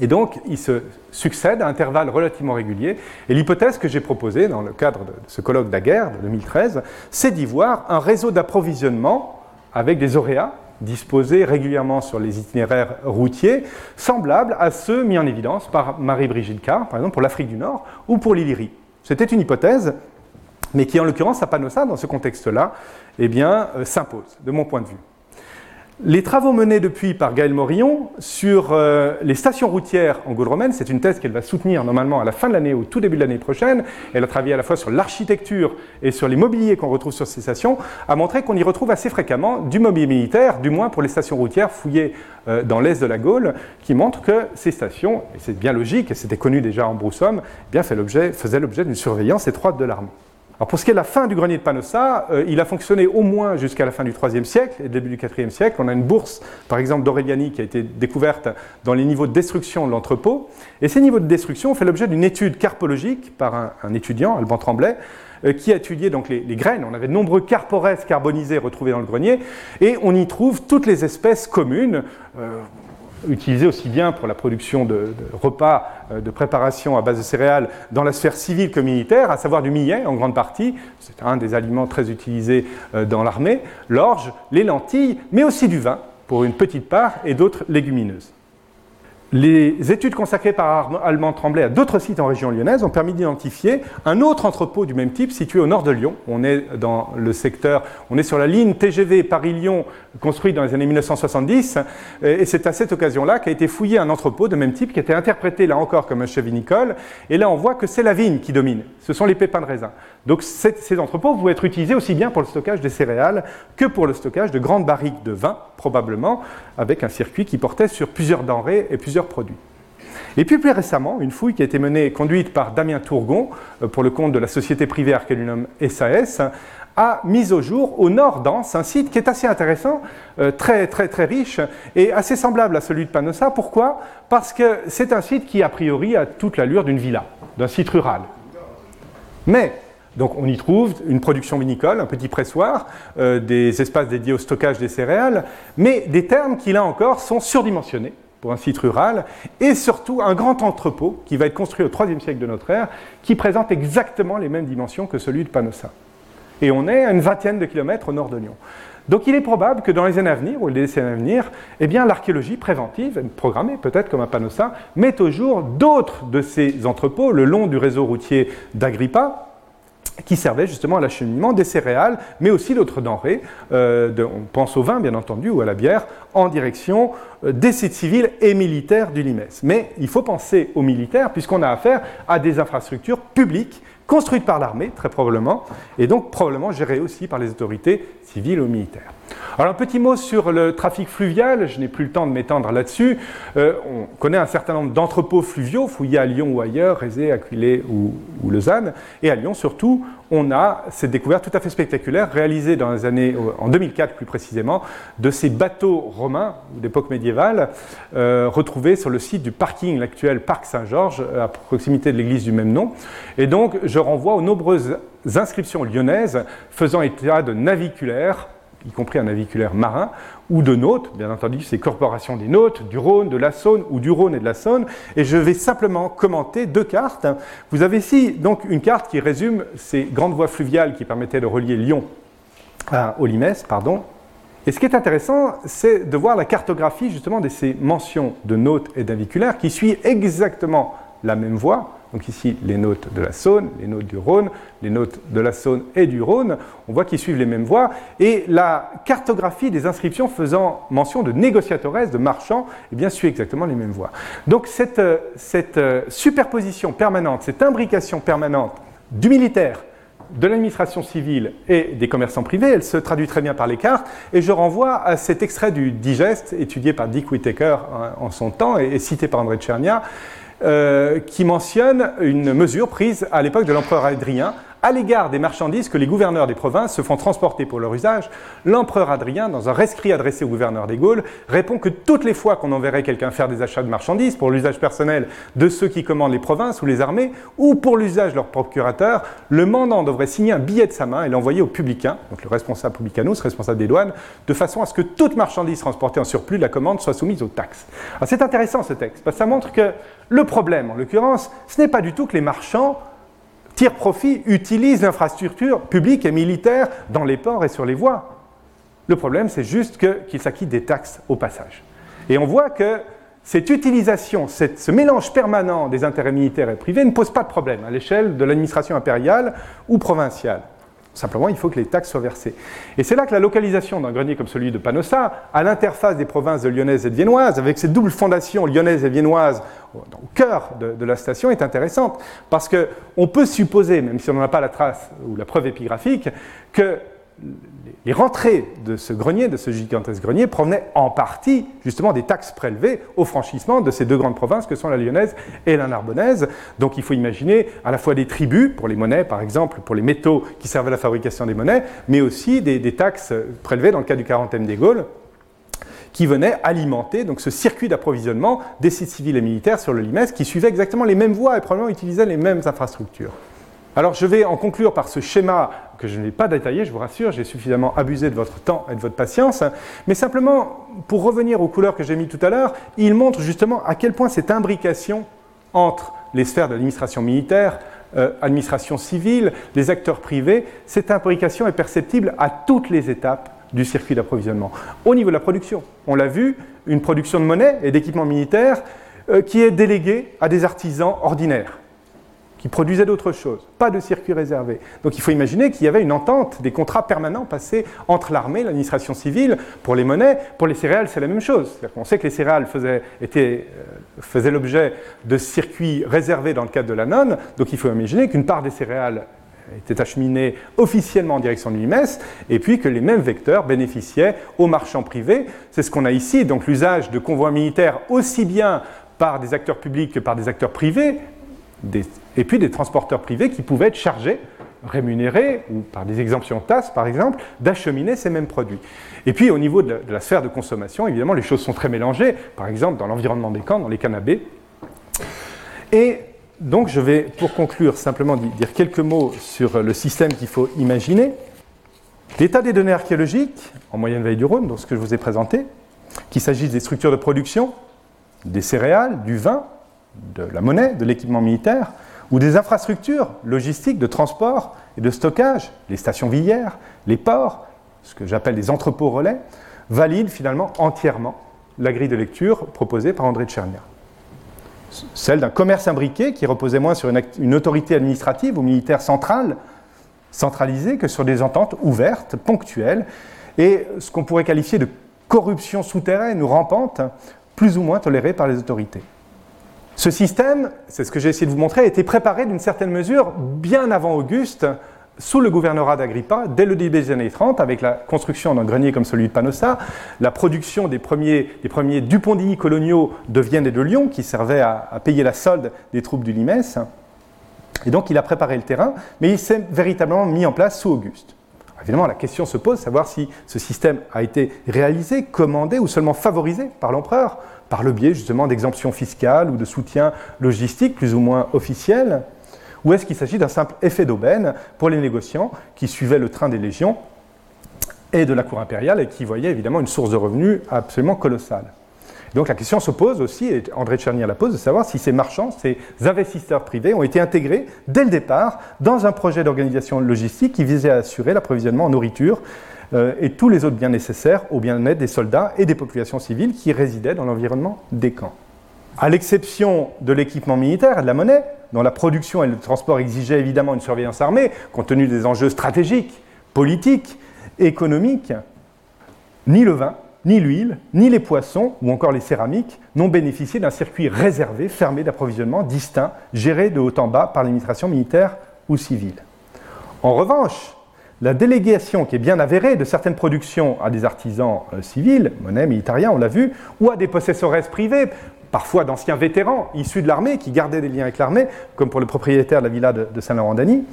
Et donc, ils se succèdent à intervalles relativement réguliers. Et l'hypothèse que j'ai proposée dans le cadre de ce colloque d'Aguerre de 2013, c'est d'y voir un réseau d'approvisionnement avec des auréats disposés régulièrement sur les itinéraires routiers, semblables à ceux mis en évidence par Marie-Brigitte Carr, par exemple pour l'Afrique du Nord ou pour l'Illyrie. C'était une hypothèse, mais qui en l'occurrence à Panossa, dans ce contexte-là, eh bien, euh, s'impose, de mon point de vue. Les travaux menés depuis par Gaël Morillon sur euh, les stations routières en Gaule romaine, c'est une thèse qu'elle va soutenir normalement à la fin de l'année ou au tout début de l'année prochaine. Elle a travaillé à la fois sur l'architecture et sur les mobiliers qu'on retrouve sur ces stations, a montré qu'on y retrouve assez fréquemment du mobilier militaire, du moins pour les stations routières fouillées euh, dans l'est de la Gaule, qui montre que ces stations, et c'est bien logique, et c'était connu déjà en Broussomme, eh bien faisaient l'objet d'une surveillance étroite de l'armée. Pour ce qui est de la fin du grenier de Panossa, euh, il a fonctionné au moins jusqu'à la fin du IIIe siècle et début du IVe siècle. On a une bourse, par exemple, d'Aureliani qui a été découverte dans les niveaux de destruction de l'entrepôt. Et ces niveaux de destruction ont fait l'objet d'une étude carpologique par un, étudiant, Alban Tremblay, euh, qui a étudié donc les, graines. On avait de nombreux carpores carbonisés retrouvés dans le grenier, et on y trouve toutes les espèces communes. Euh, utilisé aussi bien pour la production de, repas euh, de préparation à base de céréales dans la sphère civile que militaire, à savoir du millet en grande partie, c'est un des aliments très utilisés euh, dans l'armée, l'orge, les lentilles, mais aussi du vin pour une petite part et d'autres légumineuses. Les études consacrées par Allemand Tremblay à d'autres sites en région lyonnaise ont permis d'identifier un autre entrepôt du même type situé au nord de Lyon. On est dans le secteur, on est sur la ligne TGV Paris-Lyon construite dans les années 1970 et c'est à cette occasion-là qu'a été fouillé un entrepôt de même type qui était interprété là encore comme un chef vinicole et là on voit que c'est la vigne qui domine, ce sont les pépins de raisin. Donc ces entrepôts vont être utilisés aussi bien pour le stockage des céréales que pour le stockage de grandes barriques de vin probablement avec un circuit qui portait sur plusieurs denrées et plusieurs produits. Et puis plus récemment, une fouille qui a été menée, conduite par Damien Tourgon euh, pour le compte de la société privée Archelunum SAS, a mis au jour au nord d'Anse un site qui est assez intéressant, euh, très très très riche et assez semblable à celui de Panossa. Pourquoi? Parce que c'est un site qui a priori a toute l'allure d'une villa, d'un site rural. Mais donc on y trouve une production vinicole, un petit pressoir, euh, des espaces dédiés au stockage des céréales, mais des termes qui là encore sont surdimensionnés pour un site rural, et surtout un grand entrepôt qui va être construit au IIIe siècle de notre ère, qui présente exactement les mêmes dimensions que celui de Panossa. Et on est à une vingtaine de kilomètres au nord de Lyon. Donc il est probable que dans les années à venir, ou les décennies à venir, eh l'archéologie préventive, programmée peut-être comme à Panossa, mette au jour d'autres de ces entrepôts le long du réseau routier d'Agrippa, qui servait justement à l'acheminement des céréales, mais aussi d'autres denrées. Euh, on pense au vin, bien entendu, ou à la bière, en direction euh, des sites civils et militaires du Limès. Mais il faut penser aux militaires, puisqu'on a affaire à des infrastructures publiques construites par l'armée, très probablement, et donc probablement gérées aussi par les autorités civiles ou militaires. Alors un petit mot sur le trafic fluvial, je n'ai plus le temps de m'étendre là-dessus. Euh, on connaît un certain nombre d'entrepôts fluviaux fouillés à Lyon ou ailleurs, Rézé, Aquilé ou, ou, Lausanne. Et à Lyon surtout, on a cette découverte tout à fait spectaculaire réalisée dans les années, euh, en 2004 plus précisément, de ces bateaux romains d'époque médiévale euh, retrouvés sur le site du parking, l'actuel parc Saint-Georges, à proximité de l'église du même nom. Et donc je renvoie aux nombreuses inscriptions lyonnaises faisant état de naviculaires y compris un naviculaire marin, ou de nautes, bien entendu, ces corporations des nautes, du Rhône, de la Saône, ou du Rhône et de la Saône, et je vais simplement commenter deux cartes. Vous avez ici donc une carte qui résume ces grandes voies fluviales qui permettaient de relier Lyon à Olimès, pardon. Et ce qui est intéressant, c'est de voir la cartographie justement de ces mentions de nautes et naviculaires qui suivent exactement la même voie, donc ici, les notes de la Saône, les notes du Rhône, les notes de la Saône et du Rhône, on voit qu'ils suivent les mêmes voies. Et la cartographie des inscriptions faisant mention de négociatores, de marchands, eh bien, suit exactement les mêmes voies. Donc cette, euh, cette euh, superposition permanente, cette imbrication permanente du militaire, de l'administration civile et des commerçants privés, elle se traduit très bien par les cartes, et je renvoie à cet extrait du digeste étudié par Dick Whittaker hein, en son temps et, cité par André Tchernia, qui mentionne une mesure prise à l'époque de l'empereur Adrien à l'égard des marchandises que les gouverneurs des provinces se font transporter pour leur usage, l'empereur Adrien, dans un rescrit adressé au gouverneur des Gaules, répond que toutes les fois qu'on enverrait quelqu'un faire des achats de marchandises pour l'usage personnel de ceux qui commandent les provinces ou les armées, ou pour l'usage de leur procurateur, le mandant devrait signer un billet de sa main et l'envoyer au publicain, donc le responsable publicanus, responsable des douanes, de façon à ce que toute marchandise transportée en surplus de la commande soit soumise aux taxes. c'est intéressant ce texte, parce que ça montre que le problème, en l'occurrence, ce n'est pas du tout que les marchands tirent profit, utilisent l'infrastructure publique et militaire dans les ports et sur les voies. Le problème, c'est juste qu'ils s'acquittent des taxes au passage. Et on voit que cette utilisation, ce mélange permanent des intérêts militaires et privés ne pose pas de problème à l'échelle de l'administration impériale ou provinciale. Simplement, il faut que les taxes soient versées. Et c'est là que la localisation d'un grenier comme celui de Panossa, à l'interface des provinces de lyonnaise et de viennoise, avec ces doubles fondations lyonnaises et viennoises au cœur de, la station, est intéressante. Parce qu'on peut supposer, même si on n'en a pas la trace ou la preuve épigraphique, que les rentrées de ce grenier, de ce gigantesque grenier, provenaient en partie justement des taxes prélevées au franchissement de ces deux grandes provinces que sont la lyonnaise et la narbonnaise. Donc il faut imaginer à la fois des tribus, pour les monnaies par exemple, pour les métaux qui servent à la fabrication des monnaies, mais aussi des, taxes prélevées dans le cas du quarantaine des Gaules qui venaient alimenter donc, ce circuit d'approvisionnement des sites civils et militaires sur le Limès qui suivait exactement les mêmes voies et probablement utilisait les mêmes infrastructures. Alors je vais en conclure par ce schéma que je ne vais pas détailler, je vous rassure, j'ai suffisamment abusé de votre temps et de votre patience, mais simplement pour revenir aux couleurs que j'ai mis tout à l'heure, il montre justement à quel point cette imbrication entre les sphères de l'administration militaire, euh, administration civile, les acteurs privés, cette imbrication est perceptible à toutes les étapes du circuit d'approvisionnement. Au niveau de la production, on l'a vu, une production de monnaie et d'équipements militaires euh, qui est déléguée à des artisans ordinaires qui produisaient d'autres choses, pas de circuit réservé. Donc il faut imaginer qu'il y avait une entente, des contrats permanents passés entre l'armée, l'administration civile, pour les monnaies. Pour les céréales, c'est la même chose. On sait que les céréales faisaient, euh, faisaient l'objet de circuits réservés dans le cadre de la nonne, donc il faut imaginer qu'une part des céréales était acheminée officiellement en direction de l'IMES, et puis que les mêmes vecteurs bénéficiaient aux marchands privés. C'est ce qu'on a ici, donc l'usage de convois militaires aussi bien par des acteurs publics que par des acteurs privés, et puis des transporteurs privés qui pouvaient être chargés, rémunérés, ou par des exemptions TAS par exemple, d'acheminer ces mêmes produits. Et puis au niveau de la, sphère de consommation, évidemment, les choses sont très mélangées, par exemple dans l'environnement des camps, dans les canabés. Et donc je vais, pour conclure, simplement dire quelques mots sur le système qu'il faut imaginer. L'état des données archéologiques, en moyenne veille du Rhône, donc ce que je vous ai présenté, qu'il s'agisse des structures de production, des céréales, du vin, de la monnaie, de l'équipement militaire, ou des infrastructures logistiques de transport et de stockage, les stations villières, les ports, ce que j'appelle les entrepôts relais, valident finalement entièrement la grille de lecture proposée par André Tchernia. Celle d'un commerce imbriqué qui reposait moins sur une, une autorité administrative ou militaire centrale, centralisée, que sur des ententes ouvertes, ponctuelles, et ce qu'on pourrait qualifier de corruption souterraine ou rampante, plus ou moins tolérée par les autorités. Ce système, c'est ce que j'ai essayé de vous montrer, a été préparé d'une certaine mesure bien avant Auguste, sous le gouvernorat d'Agrippa, dès le début des années 30, avec la construction d'un grenier comme celui de Panossa, la production des premiers, des Dupondini coloniaux de Vienne et de Lyon, qui servaient à, à payer la solde des troupes du Limès. Et donc il a préparé le terrain, mais il s'est véritablement mis en place sous Auguste. Évidemment, la question se pose, savoir si ce système a été réalisé, commandé ou seulement favorisé par l'empereur par le biais justement d'exemptions fiscales ou de soutien logistique plus ou moins officiel Ou est-ce qu'il s'agit d'un simple effet d'aubaine pour les négociants qui suivaient le train des légions et de la cour impériale et qui voyait évidemment une source de revenus absolument colossale. Donc la question se pose aussi, et André Tchernier la pose, de savoir si ces marchands, ces investisseurs privés ont été intégrés dès le départ dans un projet d'organisation logistique qui visait à assurer l'approvisionnement en nourriture et tous les autres biens nécessaires au bien-être des soldats et des populations civiles qui résidaient dans l'environnement des camps. À l'exception de l'équipement militaire et de la monnaie, dont la production et le transport exigeaient évidemment une surveillance armée, compte tenu des enjeux stratégiques, politiques, économiques, ni le vin, ni l'huile, ni les poissons ou encore les céramiques n'ont bénéficié d'un circuit réservé, fermé d'approvisionnement, distinct, géré de haut en bas par l'administration militaire ou civile. En revanche, la délégation qui est bien avérée de certaines productions à des artisans euh, civils, monnaie, militariens, on l'a vu, ou à des possessores privés, parfois d'anciens vétérans issus de l'armée qui gardaient des liens avec l'armée, comme pour le propriétaire de la villa de, Saint-Laurent-d'Agny,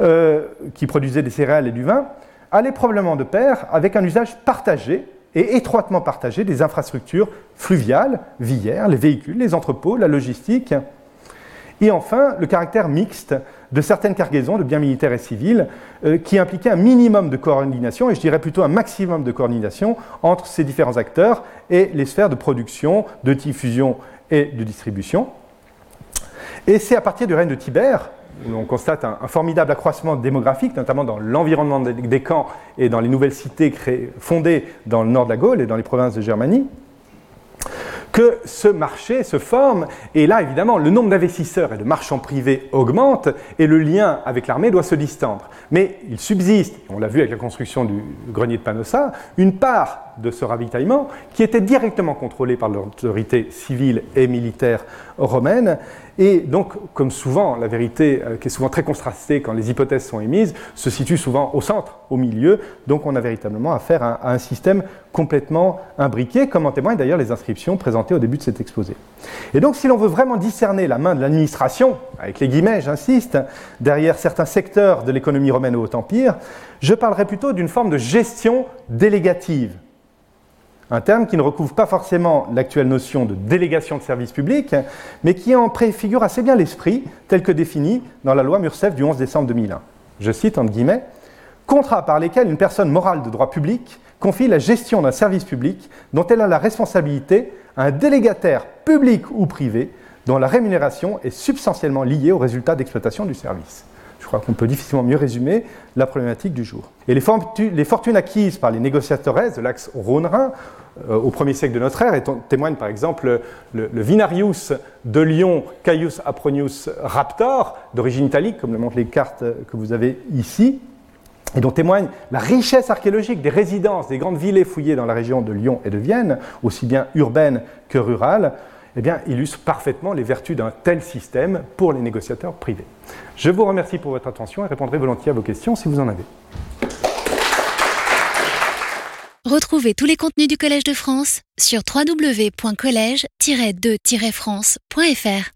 euh, qui produisait des céréales et du vin, allait probablement de pair avec un usage partagé et étroitement partagé des infrastructures fluviales, villères, les véhicules, les entrepôts, la logistique, et enfin le caractère mixte de certaines cargaisons de biens militaires et civils euh, qui impliquaient un minimum de coordination, et je dirais plutôt un maximum de coordination entre ces différents acteurs et les sphères de production, de diffusion et de distribution. Et c'est à partir du règne de Tibère où on constate un, formidable accroissement démographique, notamment dans l'environnement des, camps et dans les nouvelles cités fondées dans le nord de la Gaule et dans les provinces de Germanie, que ce marché se forme, et là évidemment le nombre d'investisseurs et de marchands privés augmente, et le lien avec l'armée doit se distendre. Mais il subsiste, on l'a vu avec la construction du grenier de Panossa, une part de ce ravitaillement qui était directement contrôlée par l'autorité civile et militaire romaine, et donc, comme souvent, la vérité, euh, qui est souvent très contrastée quand les hypothèses sont émises, se situe souvent au centre, au milieu. Donc, on a véritablement affaire à, un système complètement imbriqué, comme en témoignent d'ailleurs les inscriptions présentées au début de cet exposé. Et donc, si l'on veut vraiment discerner la main de l'administration, avec les guillemets, j'insiste, derrière certains secteurs de l'économie romaine au Haut-Empire, je parlerai plutôt d'une forme de gestion délégative un terme qui ne recouvre pas forcément l'actuelle notion de délégation de service public, mais qui en préfigure assez bien l'esprit tel que défini dans la loi Mursef du 11 décembre 2001. Je cite entre guillemets Contrat par lesquels une personne morale de droit public confie la gestion d'un service public dont elle a la responsabilité à un délégataire public ou privé dont la rémunération est substantiellement liée au résultat d'exploitation du service. Je crois qu'on peut difficilement mieux résumer la problématique du jour. Et les, fortunes, acquises par les négociateurs de l'axe Rhône-Rhin euh, au 1er siècle de notre ère, et témoigne par exemple le, Vinarius de Lyon, Caius Apronius Raptor, d'origine italique, comme le montrent les cartes que vous avez ici, et dont témoigne la richesse archéologique des résidences des grandes villes fouillées dans la région de Lyon et de Vienne, aussi bien urbaines que rurales, eh bien, illustre parfaitement les vertus d'un tel système pour les négociateurs privés. Je vous remercie pour votre attention et répondrai volontiers à vos questions si vous en avez. Retrouvez tous les contenus du Collège de France sur www.colège-2-france.fr.